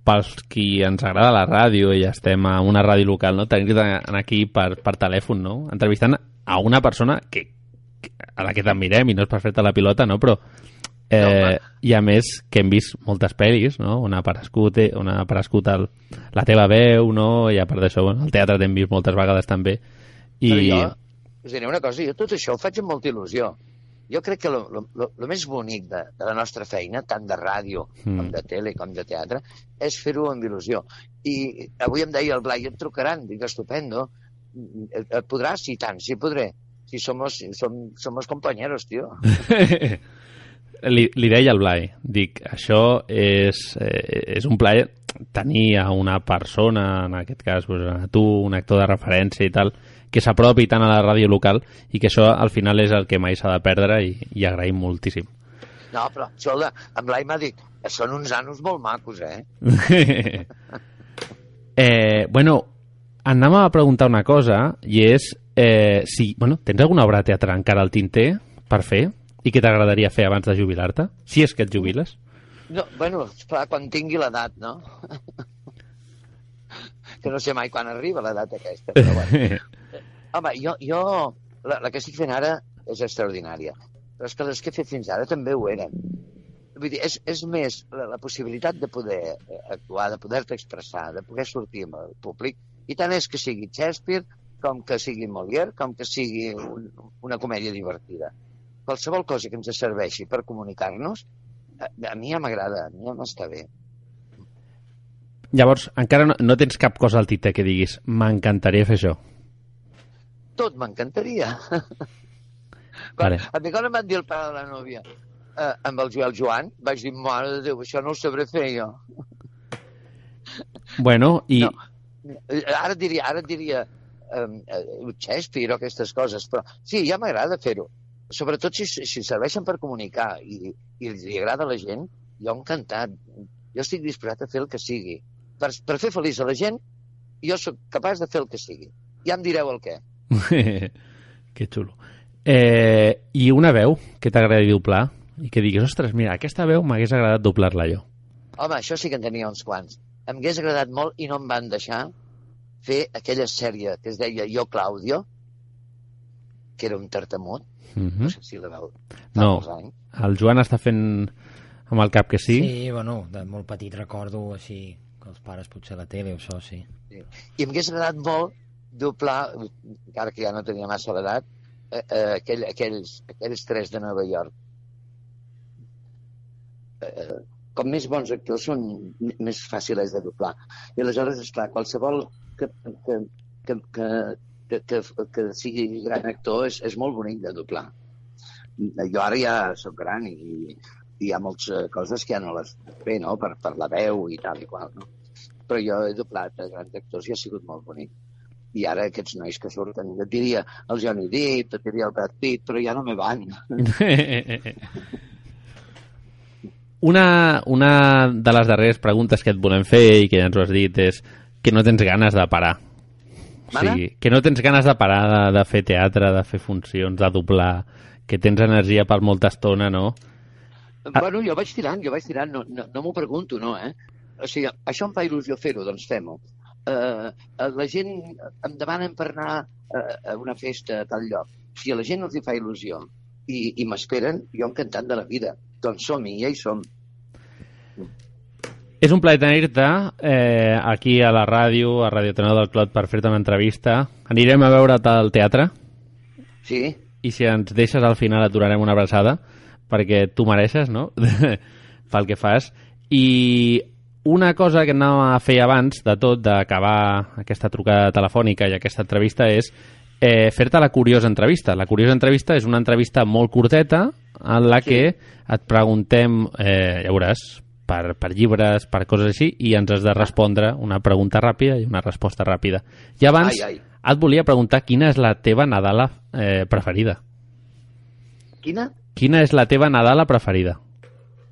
pels qui ens agrada la ràdio i estem a una ràdio local, no? tenir-te aquí per, per telèfon, no? entrevistant a una persona que, a la que t'admirem i no és per fer-te la pilota, no? però eh, home. i a més que hem vist moltes pel·lis, no? on ha aparegut, eh, on ha aparegut el, la teva veu, no? i a part d'això, bueno, el teatre t'hem vist moltes vegades també. I... Però jo, us diré una cosa, jo tot això ho faig amb molta il·lusió. Jo crec que el més bonic de, de la nostra feina, tant de ràdio Mm. mm. com de tele com de teatre, és fer-ho amb il·lusió. I avui em deia el Blai, et trucaran, dic, estupendo, et, et podràs? Sí, tant, sí podré. Si somos, som, somos compañeros, tio. *laughs* li, li deia al Blai, dic, això és, eh, és un plaer tenir a una persona, en aquest cas pues, a tu, un actor de referència i tal, que s'apropi tant a la ràdio local i que això al final és el que mai s'ha de perdre i, i agraïm moltíssim. No, però, escolta, en Blai m'ha dit, són uns anos molt macos, eh? *laughs* eh, bueno, anàvem a preguntar una cosa i és eh, si, bueno, tens alguna obra de teatre encara al tinter per fer i que t'agradaria fer abans de jubilar-te? Si és que et jubiles. No, bueno, esclar, quan tingui l'edat, no? *laughs* que no sé mai quan arriba l'edat aquesta, però bueno. *laughs* Home, jo, jo la, la que estic fent ara és extraordinària, però és que les que he fet fins ara també ho eren. Vull dir, és, és més la, la possibilitat de poder eh, actuar, de poder-te expressar, de poder sortir amb el públic, i tant és que sigui Shakespeare, com que sigui Molière, com que sigui un, una comèdia divertida. Qualsevol cosa que ens serveixi per comunicar-nos, a, a mi ja m'agrada, a mi ja m'està bé. Llavors, encara no, no tens cap cosa al tinter que diguis m'encantaria fer això. Tot m'encantaria. *laughs* Vale. A mi quan em van dir el pare de la nòvia eh, amb el Joel Joan, vaig dir, mare de Déu, això no ho sabré fer jo. *laughs* Bueno, i... No. Eh, Ara et diria, ara diria um, Shakespeare o aquestes coses, però sí, ja m'agrada fer-ho. Sobretot si, si serveixen per comunicar i, i li agrada a la gent, jo encantat. Jo estic disposat a fer el que sigui. Per, per fer feliç a la gent, jo sóc capaç de fer el que sigui. Ja em direu el què. *laughs* que xulo. Eh, I una veu que t'agradi doblar i que diguis, ostres, mira, aquesta veu m'hagués agradat doblar-la jo. Home, això sí que en tenia uns quants. Em hagués agradat molt i no em van deixar fer aquella sèrie que es deia Jo, Claudio, que era un tartamut. Mm No -hmm. sé si la veu fa No, molts anys. el Joan està fent amb el cap que sí. Sí, bueno, de molt petit recordo així els pares potser la tele o això, sí. I em hagués agradat molt doblar, encara que ja no tenia massa l'edat, eh, eh, aquell, aquells, aquells tres de Nova York. Eh, com més bons actors són més fàcils de doblar. I aleshores, esclar, qualsevol que, que, que, que, que, que, que sigui gran actor és, és molt bonic de doblar. Jo ara ja sóc gran i, i hi ha moltes coses que ja no les bé, no?, per, per la veu i tal i qual, no? Però jo he doblat a grans actors i ha sigut molt bonic. I ara aquests nois que surten, et diria el Johnny Depp, et diria el Brad Pitt, però ja no me van. *laughs* Una, una de les darreres preguntes que et volem fer i que ja ens ho has dit és que no tens ganes de parar. O sigui, que no tens ganes de parar de, de fer teatre, de fer funcions, de doblar, que tens energia per molta estona, no? Bueno, jo vaig tirant, jo vaig tirant, no, no, no m'ho pregunto, no, eh? O sigui, això em fa il·lusió fer-ho, doncs fem-ho. Uh, la gent em demanen per anar uh, a una festa a tal lloc. Si a la gent els hi fa il·lusió i, i m'esperen, jo encantat de la vida. Doncs som-hi, ja hi som. És un plaer tenir-te eh, aquí a la ràdio, a Radio Tenor del Clot, per fer-te una entrevista. Anirem a veure't al teatre Sí? i si ens deixes al final et donarem una abraçada perquè tu mereixes, no? *laughs* pel que fas. I una cosa que anàvem a fer abans de tot, d'acabar aquesta trucada telefònica i aquesta entrevista, és eh, fer-te la curiosa entrevista. La curiosa entrevista és una entrevista molt curteta en la Sí. que et preguntem, eh, ja veuràs, per, per llibres, per coses així, i ens has de respondre una pregunta ràpida i una resposta ràpida. I abans Ai, ai. et volia preguntar quina és la teva Nadala eh, preferida. Quina? Quina és la teva Nadala preferida?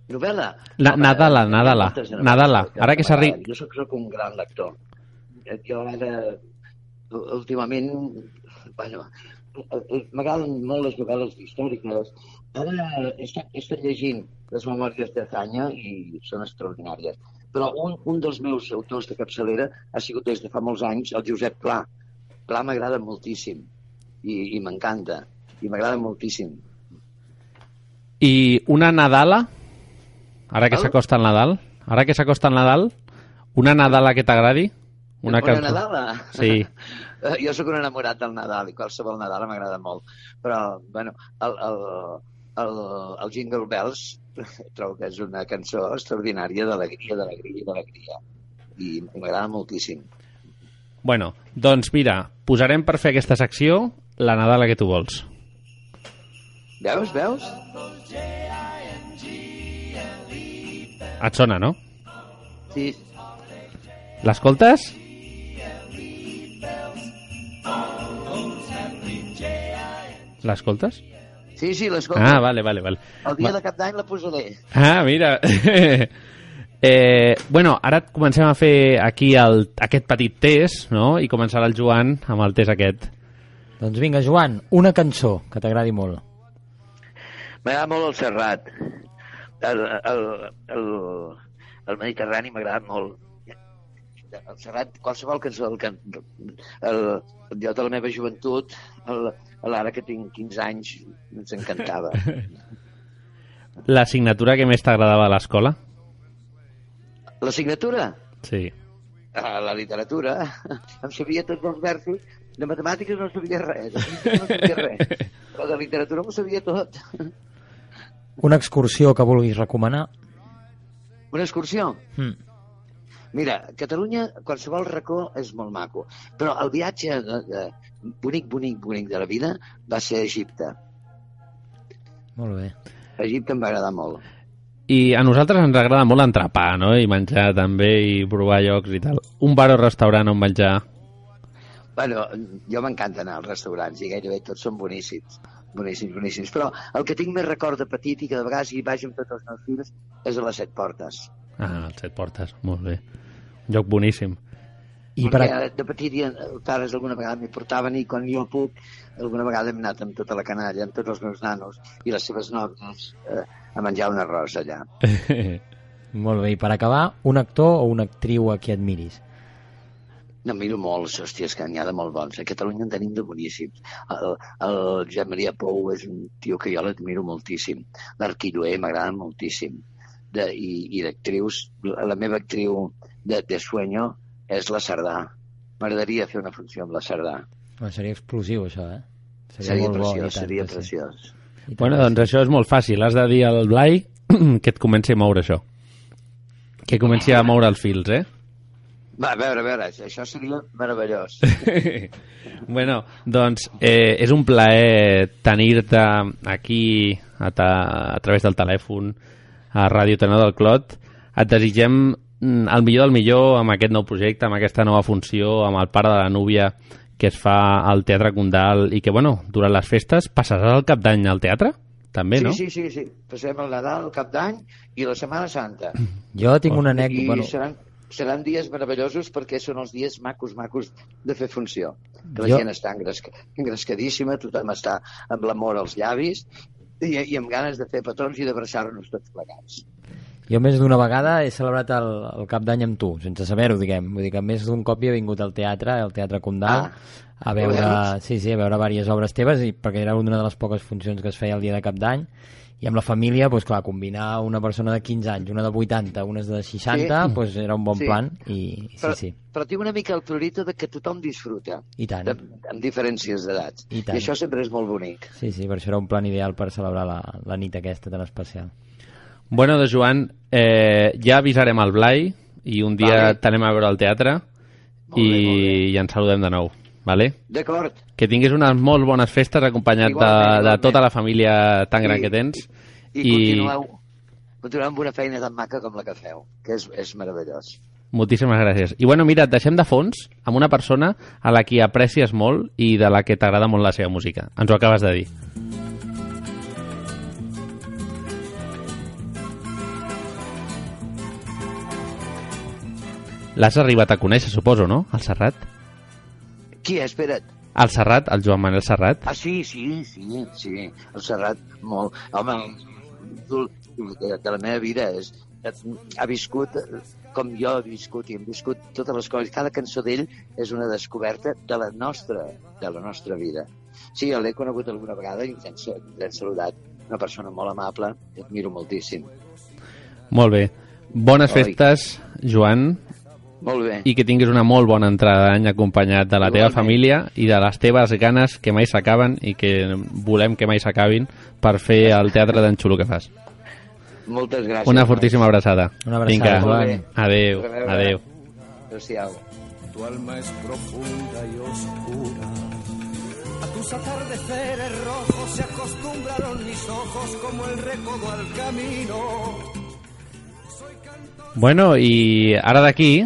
Novel·la? Na- Home, Nadala, ha Nadala, Nadala. Ara que s'arri- m'agraden. Jo soc, soc un gran lector. Eh, Jo ara, últimament, bueno, eh, m'agraden molt les novel·les històriques. Ara he estat, he estat llegint les memòries de Zanya i són extraordinàries. Però un, un dels meus autors de capçalera ha sigut des de fa molts anys el Josep Pla. Pla m'agrada moltíssim i, i m'encanta i m'agrada moltíssim. I una Nadala, ara que s'acosta el Nadal, ara que s'acosta el Nadal, una Nadala que t'agradi? Una cançó- Nadala? *laughs* Sí. Eh, Jo sóc un enamorat del Nadal i qualsevol Nadal m'agrada molt. Però, bueno, el, el, el, el Jingle Bells *laughs* trobo que és una cançó extraordinària d'alegria, d'alegria d'alegria. I m'agrada moltíssim. Bueno, doncs mira, posarem per fer aquesta secció la Nadala que tu vols. Veus, veus? Et sona, no? Sí, L'escoltes? L'escoltes? sí, sí l'escolto. Ah, vale, vale, vale. El dia Va- de cap d'any la posaré. Ah, mira. *laughs* eh, bueno, ara comencem a fer aquí el, aquest petit test, no? I començarà el Joan amb el test aquest. Doncs vinga, Joan, una cançó que t'agradi molt. M'agrada molt el Serrat. El, el, el, el Mediterrani m'agrada molt. El Serrat, qualsevol cançó del can... El, jo de la meva joventut, el, l'ara que tinc 15 anys, ens encantava. *laughs* L'assignatura que més t'agradava a l'escola? La signatura? Sí. a la literatura, em sabia tots els versos, de matemàtiques no sabia res, no sabia res, *laughs* però de literatura m'ho sabia tot. Una excursió que vulguis recomanar? Una excursió? Mm. Mira, Catalunya, qualsevol racó és molt maco, però el viatge eh, eh, bonic, bonic, bonic de la vida va ser a Egipte. Molt bé. A Egipte em va agradar molt. I a nosaltres ens agrada molt entrepar, no? I menjar també, i provar llocs i tal. Un bar o restaurant on menjar... Bueno, jo m'encanta anar als restaurants i gairebé tots són boníssims, boníssims, boníssims. Però el que tinc més record de petit i que de vegades hi vaig amb tots els meus fills és a les set portes. Ah, els set portes, molt bé. Un lloc boníssim. I per Perquè a... de petit ja, pares alguna vegada m'hi portaven i quan jo puc, alguna vegada hem anat amb tota la canalla, amb tots els meus nanos i les seves nòvies eh, a menjar un arròs allà. *laughs* Molt bé, i per acabar, un actor o una actriu a qui admiris? No, miro molts, hòsties, que n'hi ha de molt bons. A Catalunya en tenim de boníssims. El, el Josep Maria Pou és un tio que jo l'admiro moltíssim. L'Arquilloé m'agrada moltíssim. De, I i d'actrius, la la meva actriu de, de sueño és la Cerdà. M'agradaria fer una funció amb la Cerdà. Bueno, seria explosiu, això, eh? Seria, molt bo, i preciós, tant seria sí. preciós. Tant Bueno, que doncs això és molt fàcil. Has de dir al Blai *clears throat* que et comenci a moure això. Que comenci a moure els fils, eh? Va, a veure, a veure, això seria meravellós. *laughs* bueno, doncs eh, és un plaer tenir-te aquí a, ta, a través del telèfon a Ràdio Tenor del Clot. Et desitgem mm, el millor del millor amb aquest nou projecte, amb aquesta nova funció, amb el pare de la núvia que es fa al Teatre Condal i que, bueno, durant les festes passaràs el cap d'any al teatre? També, sí, no? sí, sí, sí. Passem el Nadal, el Cap d'Any i la Setmana Santa. Jo tinc una anècdota... I Bueno, seran, seran dies meravellosos perquè són els dies macos, macos de fer funció. Que la Jo- gent està engresca, engrescadíssima, tothom està amb l'amor als llavis i, i amb ganes de fer petons i d'abraçar-nos tots plegats. jo més d'una vegada he celebrat el, el cap d'any amb tu, sense saber-ho, diguem. Vull dir que més d'un cop hi he vingut al teatre, al Teatre Condal, Ah, a veure, sí, sí, a veure diverses obres teves, i perquè era una de les poques funcions que es feia el dia de cap d'any, i amb la família, doncs clar, combinar una persona de 15 anys, una de 80, unes de 60, Sí. doncs era un bon Sí. plan, i sí, Però, sí, però tinc una mica el prurito de que tothom disfruta, i tant. de, amb diferències d'edats. I I, això sempre és molt bonic. Sí, sí, per això era un plan ideal per celebrar la, la nit aquesta tan especial. Bueno, doncs Joan, eh, ja avisarem al Blai i un dia Vale. t'anem a veure al teatre Molt i, bé, bé. i ens saludem de nou, vale? D'acord? Que tinguis unes molt bones festes acompanyat de, Igualment, de igualment. tota la família tan gran I- que tens. I, I- continueu, continueu amb una feina tan maca com la que feu, que és, és meravellós. Moltíssimes gràcies. I bueno, mira, et deixem de fons amb una persona a la qui aprecies molt i de la que t'agrada molt la seva música. Ens ho acabes de dir. L'has arribat a conèixer, suposo, no? El Serrat? Qui? Espera't. El Serrat, el Joan Manel Serrat. Ah, sí, sí, sí, sí. El Serrat, molt... Home, de, de la meva vida és, ha viscut com jo he viscut i hem viscut totes les coses. Cada cançó d'ell és una descoberta de la nostra, de la nostra vida. Sí, l'he conegut alguna vegada i ens hem, sa- ens hem saludat. Una persona molt amable, admiro moltíssim. Molt bé. Bones Oi. festes, Joan, Molt bé. i que tinguis una molt bona entrada d'any acompanyat de la teva Igualment. família i de les teves ganes que mai s'acaben i que volem que mai s'acabin per fer el teatre d'en xulo que fas. Moltes gràcies. Una fortíssima abraçada. Una abraçada, Vinga. Joan. Adéu, adéu. Adéu-siau. Tu alma es profunda y oscura. A tus atardeceres rojos se acostumbraron mis ojos como el recodo al camino. Bueno, i ara d'aquí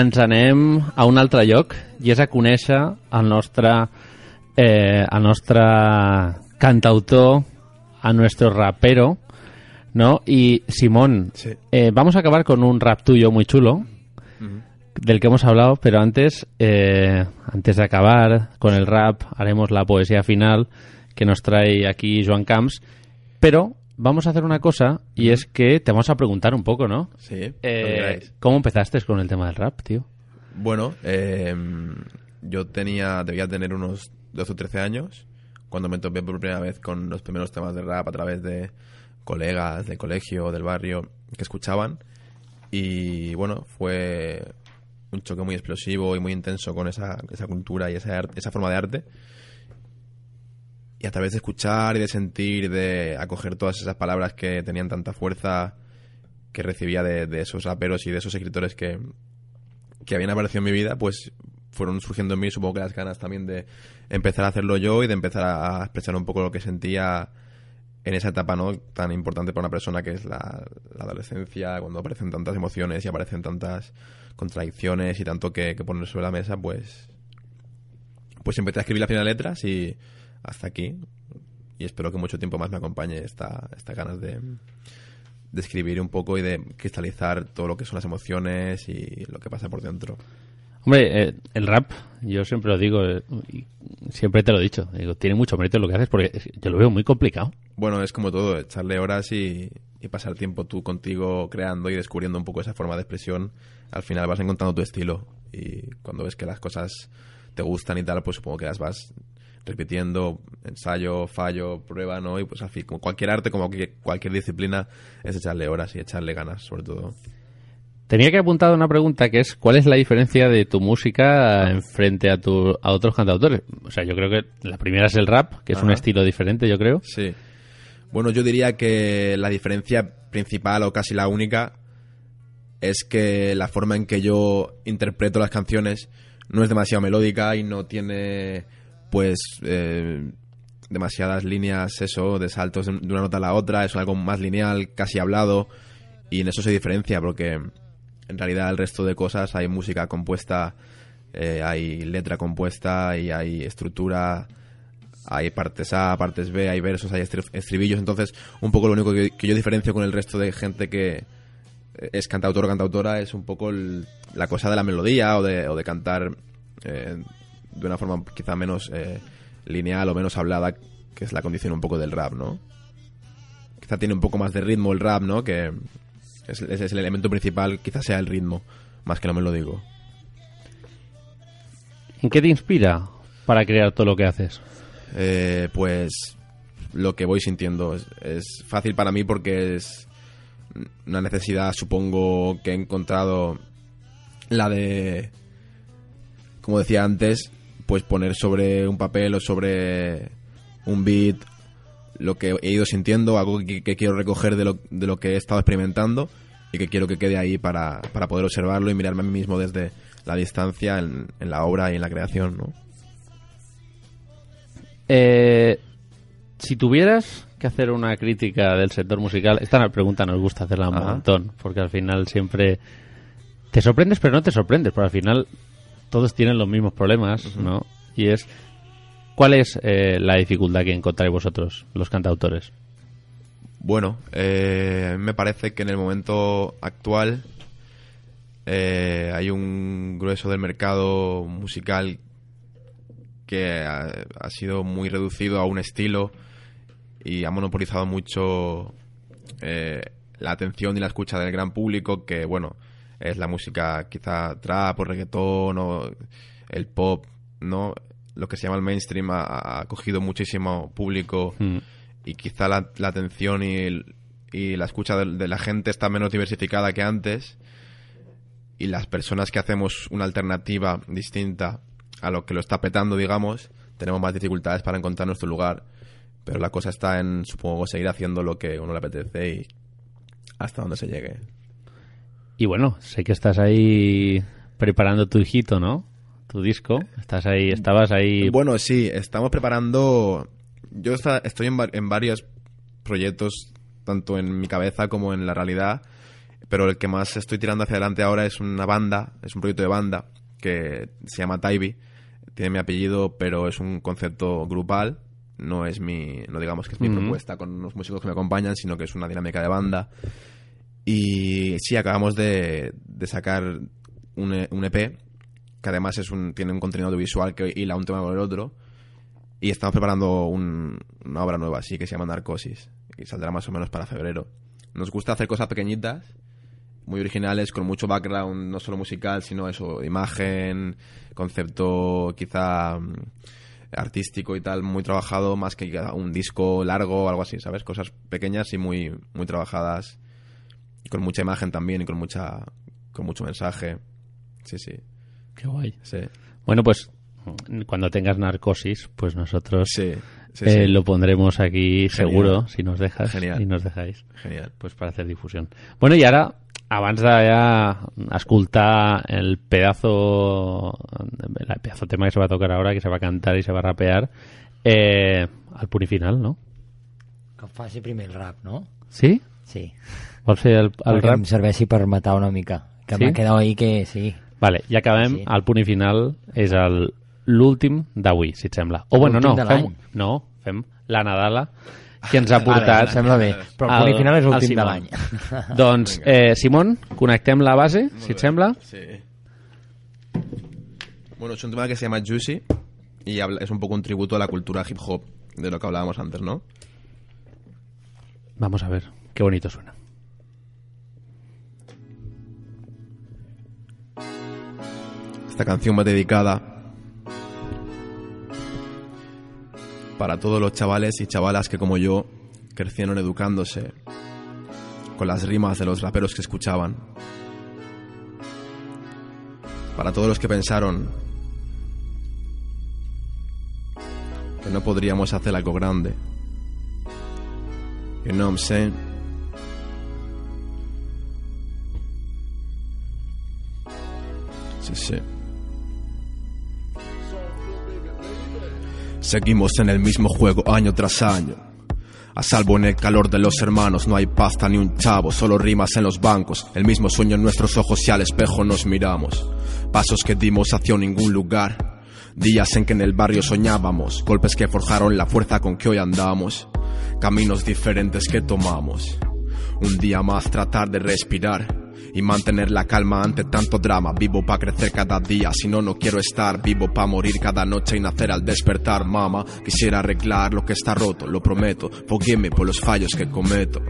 ens anem a un altre lloc i és a conèixer el nostre eh, el nostre cantautor a nuestro rapero ¿no? y Simón Sí. eh, vamos a acabar con un rap tuyo muy chulo del que hemos hablado pero antes eh, antes de acabar con el rap haremos la poesía final que nos trae aquí Joan Camps pero vamos a hacer una cosa y es que te vamos a preguntar un poco ¿no? Sí, Eh. ¿Cómo empezaste con el tema del rap, tío? Bueno, eh, yo tenía, debía tener unos 12 o 13 años cuando me topé por primera vez con los primeros temas de rap a través de colegas del colegio, del barrio, que escuchaban. Y bueno, fue un choque muy explosivo y muy intenso con esa, esa cultura y esa, esa forma de arte. Y a través de escuchar y de sentir de acoger todas esas palabras que tenían tanta fuerza que recibía de, esos raperos y de esos escritores que, que habían aparecido en mi vida, pues fueron surgiendo en mí, supongo que las ganas también de empezar a hacerlo yo y de empezar a, expresar un poco lo que sentía en esa etapa no tan importante para una persona que es la, adolescencia, cuando aparecen tantas emociones y aparecen tantas contradicciones y tanto que, que poner sobre la mesa, pues pues empecé a escribir las primeras letras y hasta aquí. Y espero que mucho tiempo más me acompañe esta, esta ganas de, de escribir un poco y de cristalizar todo lo que son las emociones y lo que pasa por dentro. Hombre, eh, el rap, yo siempre lo digo, eh, y siempre te lo he dicho, digo, tiene mucho mérito lo que haces porque yo lo veo muy complicado. Bueno, es como todo, echarle horas y, y pasar tiempo tú contigo creando y descubriendo un poco esa forma de expresión. Al final vas encontrando tu estilo y cuando ves que las cosas te gustan y tal, pues supongo que las vas repitiendo, ensayo, fallo, prueba, ¿no? Y pues fin, como cualquier arte, como cualquier disciplina, es echarle horas y echarle ganas, sobre todo. Tenía que apuntar una pregunta que es ¿cuál es la diferencia de tu música en frente a, tu, a otros cantautores? O sea, yo creo que la primera es el rap, que es un estilo diferente, yo creo. Sí. Bueno, yo diría que la diferencia principal o casi la única es que la forma en que yo interpreto las canciones no es demasiado melódica y no tiene pues eh, demasiadas líneas eso de saltos de una nota a la otra es algo más lineal casi hablado y en eso se diferencia porque en realidad el resto de cosas hay música compuesta eh, hay letra compuesta y hay estructura hay partes A, partes B, hay versos, hay estri- estribillos. Entonces, un poco lo único que, yo diferencio con el resto de gente que es cantautor o cantautora es un poco el- la cosa de la melodía o de, o de cantar eh, de una forma quizá menos eh, lineal o menos hablada, que es la condición un poco del rap, ¿no? Quizá tiene un poco más de ritmo el rap, ¿no? Que es, es el elemento principal, quizá sea el ritmo, más que lo melódico. ¿En qué te inspira para crear todo lo que haces? Eh, pues lo que voy sintiendo es, es fácil para mí porque es una necesidad, supongo, que he encontrado la de, como decía antes, pues poner sobre un papel o sobre un beat lo que he ido sintiendo, algo que, que quiero recoger de lo, de lo que he estado experimentando y que quiero que quede ahí para, para poder observarlo y mirarme a mí mismo desde la distancia en, en la obra y en la creación, ¿no? Eh, si tuvieras que hacer una crítica del sector musical, esta pregunta nos gusta hacerla un Ajá. montón, porque al final siempre te sorprendes, pero no te sorprendes, porque al final todos tienen los mismos problemas, ¿no? Y es, ¿cuál es eh, la dificultad que encontráis vosotros, los cantautores? Bueno, eh, me parece que en el momento actual eh, hay un grueso del mercado musical que ha, ha sido muy reducido a un estilo y ha monopolizado mucho eh, la atención y la escucha del gran público que, bueno, es la música quizá trap o reggaetón o el pop, ¿no? Lo que se llama el mainstream ha, ha cogido muchísimo público Mm. y quizá la, la atención y, el- y la escucha de, de la gente está menos diversificada que antes y las personas que hacemos una alternativa distinta a lo que lo está petando, digamos, tenemos más dificultades para encontrar nuestro lugar. Pero la cosa está en, supongo, seguir haciendo lo que uno le apetece y hasta donde se llegue. Y bueno, sé que estás ahí preparando tu hijito, ¿no? Tu disco. Estás ahí, estabas ahí. Bueno, sí, estamos preparando. Yo estoy en, en varios proyectos, tanto en mi cabeza como en la realidad, pero el que más estoy tirando hacia adelante ahora es una banda, es un proyecto de banda que se llama Taibi. Tiene mi apellido, pero es un concepto grupal. No es mi, no digamos que es mi propuesta con unos músicos que me acompañan, sino que es una dinámica de banda. Y sí, acabamos de, sacar un, E- EP que además es un, tiene un contenido audiovisual que hila un tema con el otro. Y estamos preparando un- una obra nueva, así que se llama Narcosis. Y saldrá más o menos para febrero. Nos gusta hacer cosas pequeñitas, muy originales, con mucho background, no solo musical, sino eso, imagen, concepto quizá mm, artístico y tal, muy trabajado, más que un disco largo o algo así, ¿sabes? Cosas pequeñas y muy, muy trabajadas. Y con mucha imagen también y con mucha con mucho mensaje. Sí, sí. Qué guay. Sí, Bueno, pues cuando tengas narcosis, pues nosotros sí, sí, eh, sí. lo pondremos aquí Genial. seguro, si nos dejas Genial. y nos dejáis. Genial. pues per fer difusió. Bueno, i ara, abans de ja escoltar el pedazo el pedazo tema que se va a tocar ahora, que se va a cantar y se va a rapear, eh, al punt i final, no? Que faci primer el rap, no? Sí? Sí. Vols fer el, el rap? em serveixi per matar una mica. Que Sí? m'ha quedat ahir que sí. Vale, ja acabem. Sí. El punt i final és el l'últim d'avui, si et sembla. O bueno, no, fem, no, fem la Nadala que ens ha *laughs* portat... em sembla bé. Però el punt i final és el l'últim de l'any. *laughs* Doncs, eh, Simon, connectem la base, si et sembla. Sí. Bueno, es un tema que se llama Juicy y es un poco un tributo a la cultura hip hop de lo que hablábamos antes, ¿no? Vamos a ver, qué bonito suena. Esta canción va dedicada para todos los chavales y chavalas que como yo crecieron educándose con las rimas de los raperos que escuchaban. Para todos los que pensaron que no podríamos hacer algo grande. You know what I'm saying? Sí, sí. Seguimos en el mismo juego año tras año. A salvo en el calor de los hermanos, no hay pasta ni un chavo, solo rimas en los bancos. El mismo sueño en nuestros ojos y al espejo nos miramos. Pasos que dimos hacia ningún lugar. Días en que en el barrio soñábamos, golpes que forjaron la fuerza con que hoy andamos. Caminos diferentes que tomamos. Un día más tratar de respirar y mantener la calma ante tanto drama. Vivo para crecer cada día, si no, no quiero estar. Vivo para morir cada noche y nacer al despertar, mama. Quisiera arreglar lo que está roto, lo prometo. Forgive me por los fallos que cometo.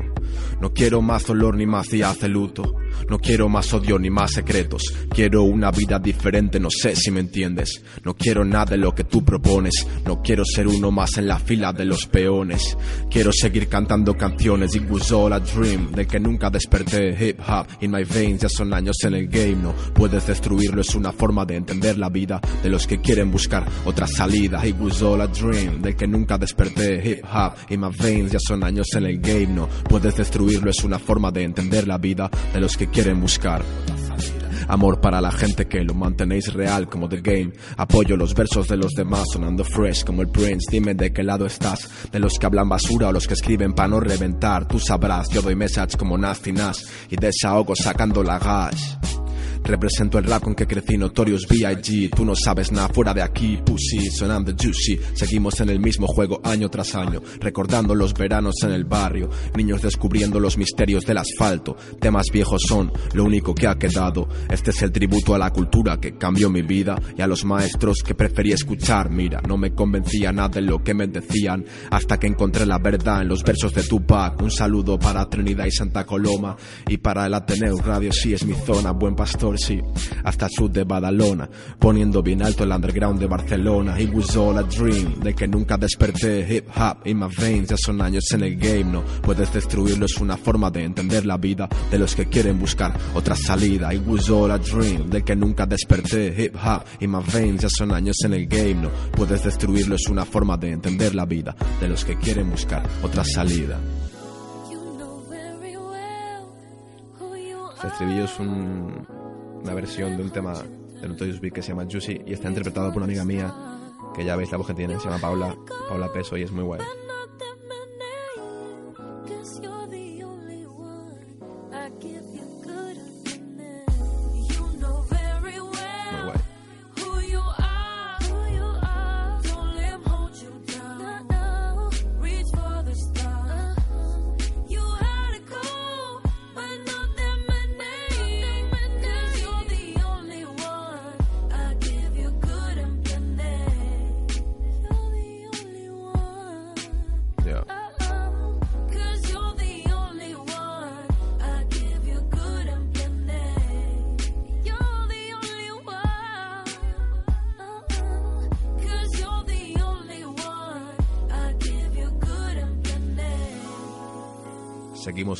No quiero más dolor ni más días de luto. No quiero más odio ni más secretos. Quiero una vida diferente, no sé si me entiendes. No quiero nada de lo que tú propones. No quiero ser uno más en la fila de los peones. Quiero seguir cantando canciones. It was all a dream. Del que nunca desperté. Hip hop in my veins. Ya son años en el game. No puedes destruirlo. Es una forma de entender la vida de los que quieren buscar otra salida. It was all a dream. Del que nunca desperté. Hip hop in my veins. Ya son años en el game. No puedes destruirlo. Es una forma de entender la vida de los que quieren buscar. Amor para la gente que lo mantenéis real como The Game. Apoyo los versos de los demás sonando fresh como el Prince. Dime de qué lado estás. De los que hablan basura o los que escriben para no reventar. Tú sabrás, yo doy message como Nasty Nas y desahogo sacando la gas. Represento el rap con que crecí Notorious B.I.G. Tú no sabes nada fuera de aquí, pussy, sonando juicy. Seguimos en el mismo juego año tras año, recordando los veranos en el barrio. Niños descubriendo los misterios del asfalto. Temas viejos son lo único que ha quedado. Este es el tributo a la cultura que cambió mi vida y a los maestros que preferí escuchar. Mira, no me convencía nada de lo que me decían hasta que encontré la verdad en los versos de Tupac. Un saludo para Trinidad y Santa Coloma y para el Ateneo Radio, sí es mi zona. Buen pastor sí, hasta el sur de Badalona, poniendo bien alto el underground de Barcelona. It was all a dream, de que nunca desperté. Hip hop in my veins, ya son años en el game, no puedes destruirlo, es una forma de entender la vida de los que quieren buscar otra salida. It was all a dream, de que nunca desperté. Hip hop in my veins, ya son años en el game, no puedes destruirlo, es una forma de entender la vida de los que quieren buscar otra salida. Este estribillo es un- una versión de un tema de Notorious Big que se llama Juicy y está interpretado por una amiga mía que ya veis la voz que tiene, se llama Paula, Paula Peso y es muy guay.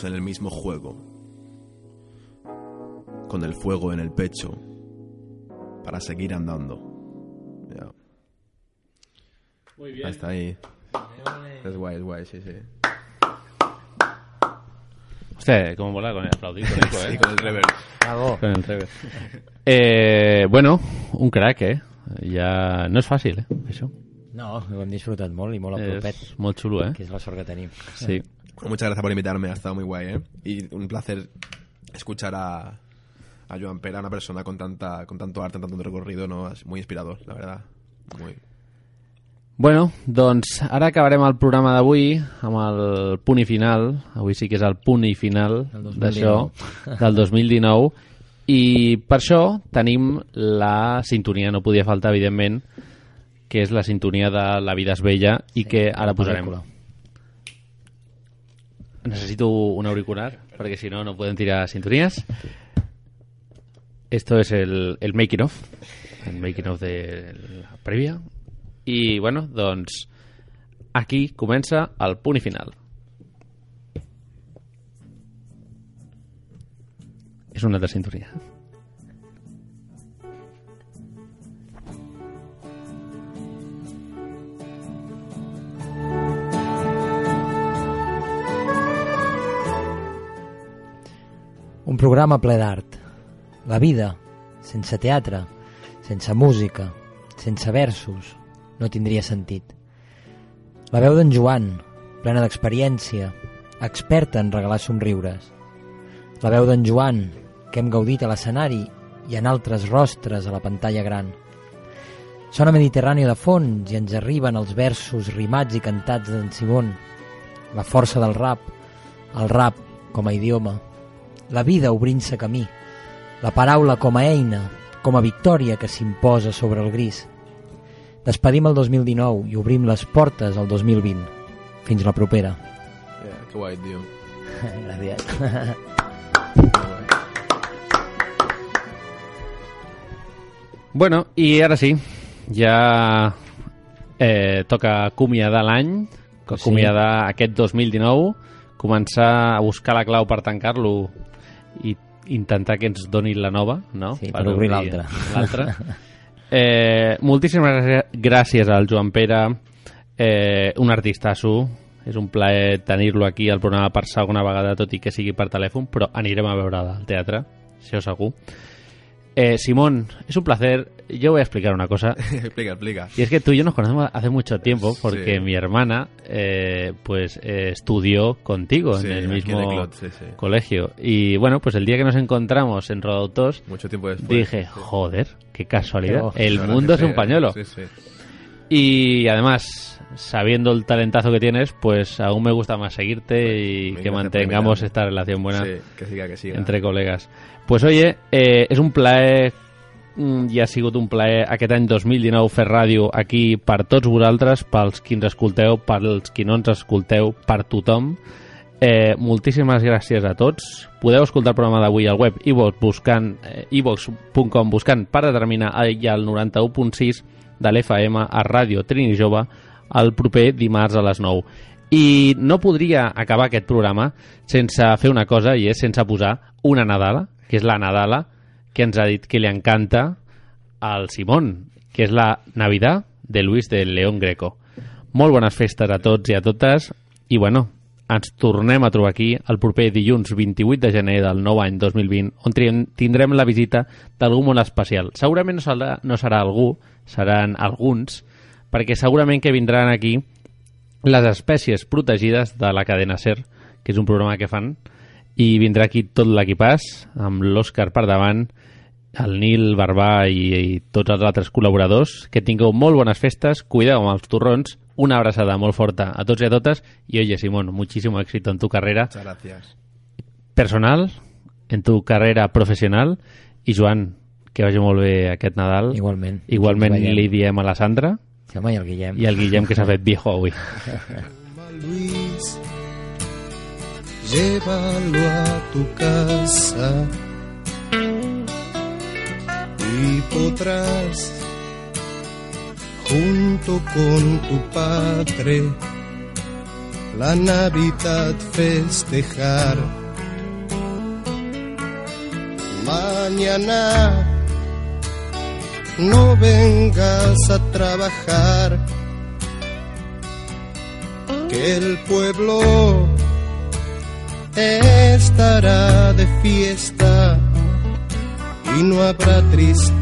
En el mismo juego. Con el fuego en el pecho. Para seguir andando. Ya. Muy Ahí está ahí. Es guay, es guay, sí, sí. Hostia, cómo mola con el aplaudir con *laughs* eco, ¿eh? Sí, con el reverb. Con el reverb. Eh, bueno, un crack, eh? Ja no és fàcil, eh? Això. No, ho hem disfrutat molt i molt a propet, És molt xulo, eh? que és la sort que tenim. Sí. Bueno, muchas gracias por invitarme, ha estado muy guay, ¿eh? Y un placer escuchar a, a Joan Pera, una persona con tanta con tanto arte, tanto recorrido, ¿no? Es muy inspirador, la verdad. Muy... Bueno, doncs ara acabarem el programa d'avui amb el punt i final. Avui sí que és el punt i final El 2019. d'això, del 2019. I per això tenim la sintonia, no podia faltar, evidentment, que és la sintonia de La vida és bella i que ara posarem. Pel·lícula. Necesito un auricular, perquè si no, no podem tirar sintonies. Esto es el, el making of, el making of de la prèvia. I, bueno, doncs, aquí comença el punt final. És una altra sintonia. Un programa ple d'art. La vida, sense teatre, sense música, sense versos, no tindria sentit. La veu d'en Joan, plena d'experiència, experta en regalar somriures. La veu d'en Joan, que hem gaudit a l'escenari i en altres rostres a la pantalla gran. Sona Mediterrani de fons i ens arriben els versos rimats i cantats d'en Simón. La força del rap, el rap com a idioma, la vida obrint-se camí, la paraula com a eina, com a victòria que s'imposa sobre el gris. Despedim el 2019 i obrim les portes al 2020. Fins la propera. Yeah, qué guay, tío. *laughs* Gràcies. Bueno, i ara sí, ja eh, toca acomiadar l'any, Pues sí. acomiadar aquest 2019, començar a buscar la clau per tancar-lo i intentar que ens doni la nova, no? Sí, per obrir l'altra. l'altra. Eh, moltíssimes gràcies- gràcies al Joan Pere, eh, un artistasso, és un plaer tenir-lo aquí al programa per segona vegada, tot i que sigui per telèfon, però anirem a veure al teatre, això segur. Eh, Simón, es un placer. Yo voy a explicar una cosa. *laughs* explica, explica. Y es que tú y yo nos conocemos hace mucho tiempo porque Sí. mi hermana eh, pues eh, estudió contigo Sí, en el mismo en el Clot, sí, sí. colegio. Y bueno, pues el día que nos encontramos en Rodautos Mucho tiempo después. dije, joder, qué casualidad. El mundo es un sí, pañuelo. Sí, sí. Y además, sabiendo el talentazo que tienes, pues aún me gusta más seguirte y Venga, que mantengamos esta relación buena Sí, que siga, que siga. entre col·legues. pues oye, eh, és un plaer mm, i ha sigut un plaer aquest any 2019 fer ràdio aquí per tots vosaltres, pels qui ens escolteu, pels qui no ens escolteu, per tothom. Eh, moltíssimes gràcies a tots. Podeu escoltar el programa d'avui al web iVox buscant eh, iVox.com buscant per determinar i al 91.6 de l'FM a Ràdio Trini Jove el proper dimarts a les 9. I no podria acabar aquest programa sense fer una cosa i és sense posar una Nadala, que és la Nadala que ens ha dit que li encanta al Simón, que és la Navidad de Luis de León Greco. Molt bones festes a tots i a totes i bueno, ens tornem a trobar aquí el proper dilluns 28 de gener del nou any 2020 on tindrem la visita d'algú molt especial. Segurament no serà, no serà algú, seran alguns, perquè segurament que vindran aquí les espècies protegides de la cadena SER, que és un programa que fan, i vindrà aquí tot l'equipàs, amb l'Òscar per davant, el Nil Barbà i, i tots els altres col·laboradors. Que tingueu molt bones festes, cuideu amb els torrons, una abraçada molt forta a tots i a totes, i oye, Simón, muchísimo éxito en tu carrera Muchas gracias. personal, en tu carrera professional, i Joan, que vagi molt bé aquest Nadal. Igualment. Igualment li diem a la Sandra home, i el Guillem. i al Guillem, que s'ha fet viejo avui. Luis, llévalo a tu casa y podrás, junto con tu padre, la Navidad festejar. Mañana no vengas a trabajar que el pueblo estará de fiesta y no habrá tristezas.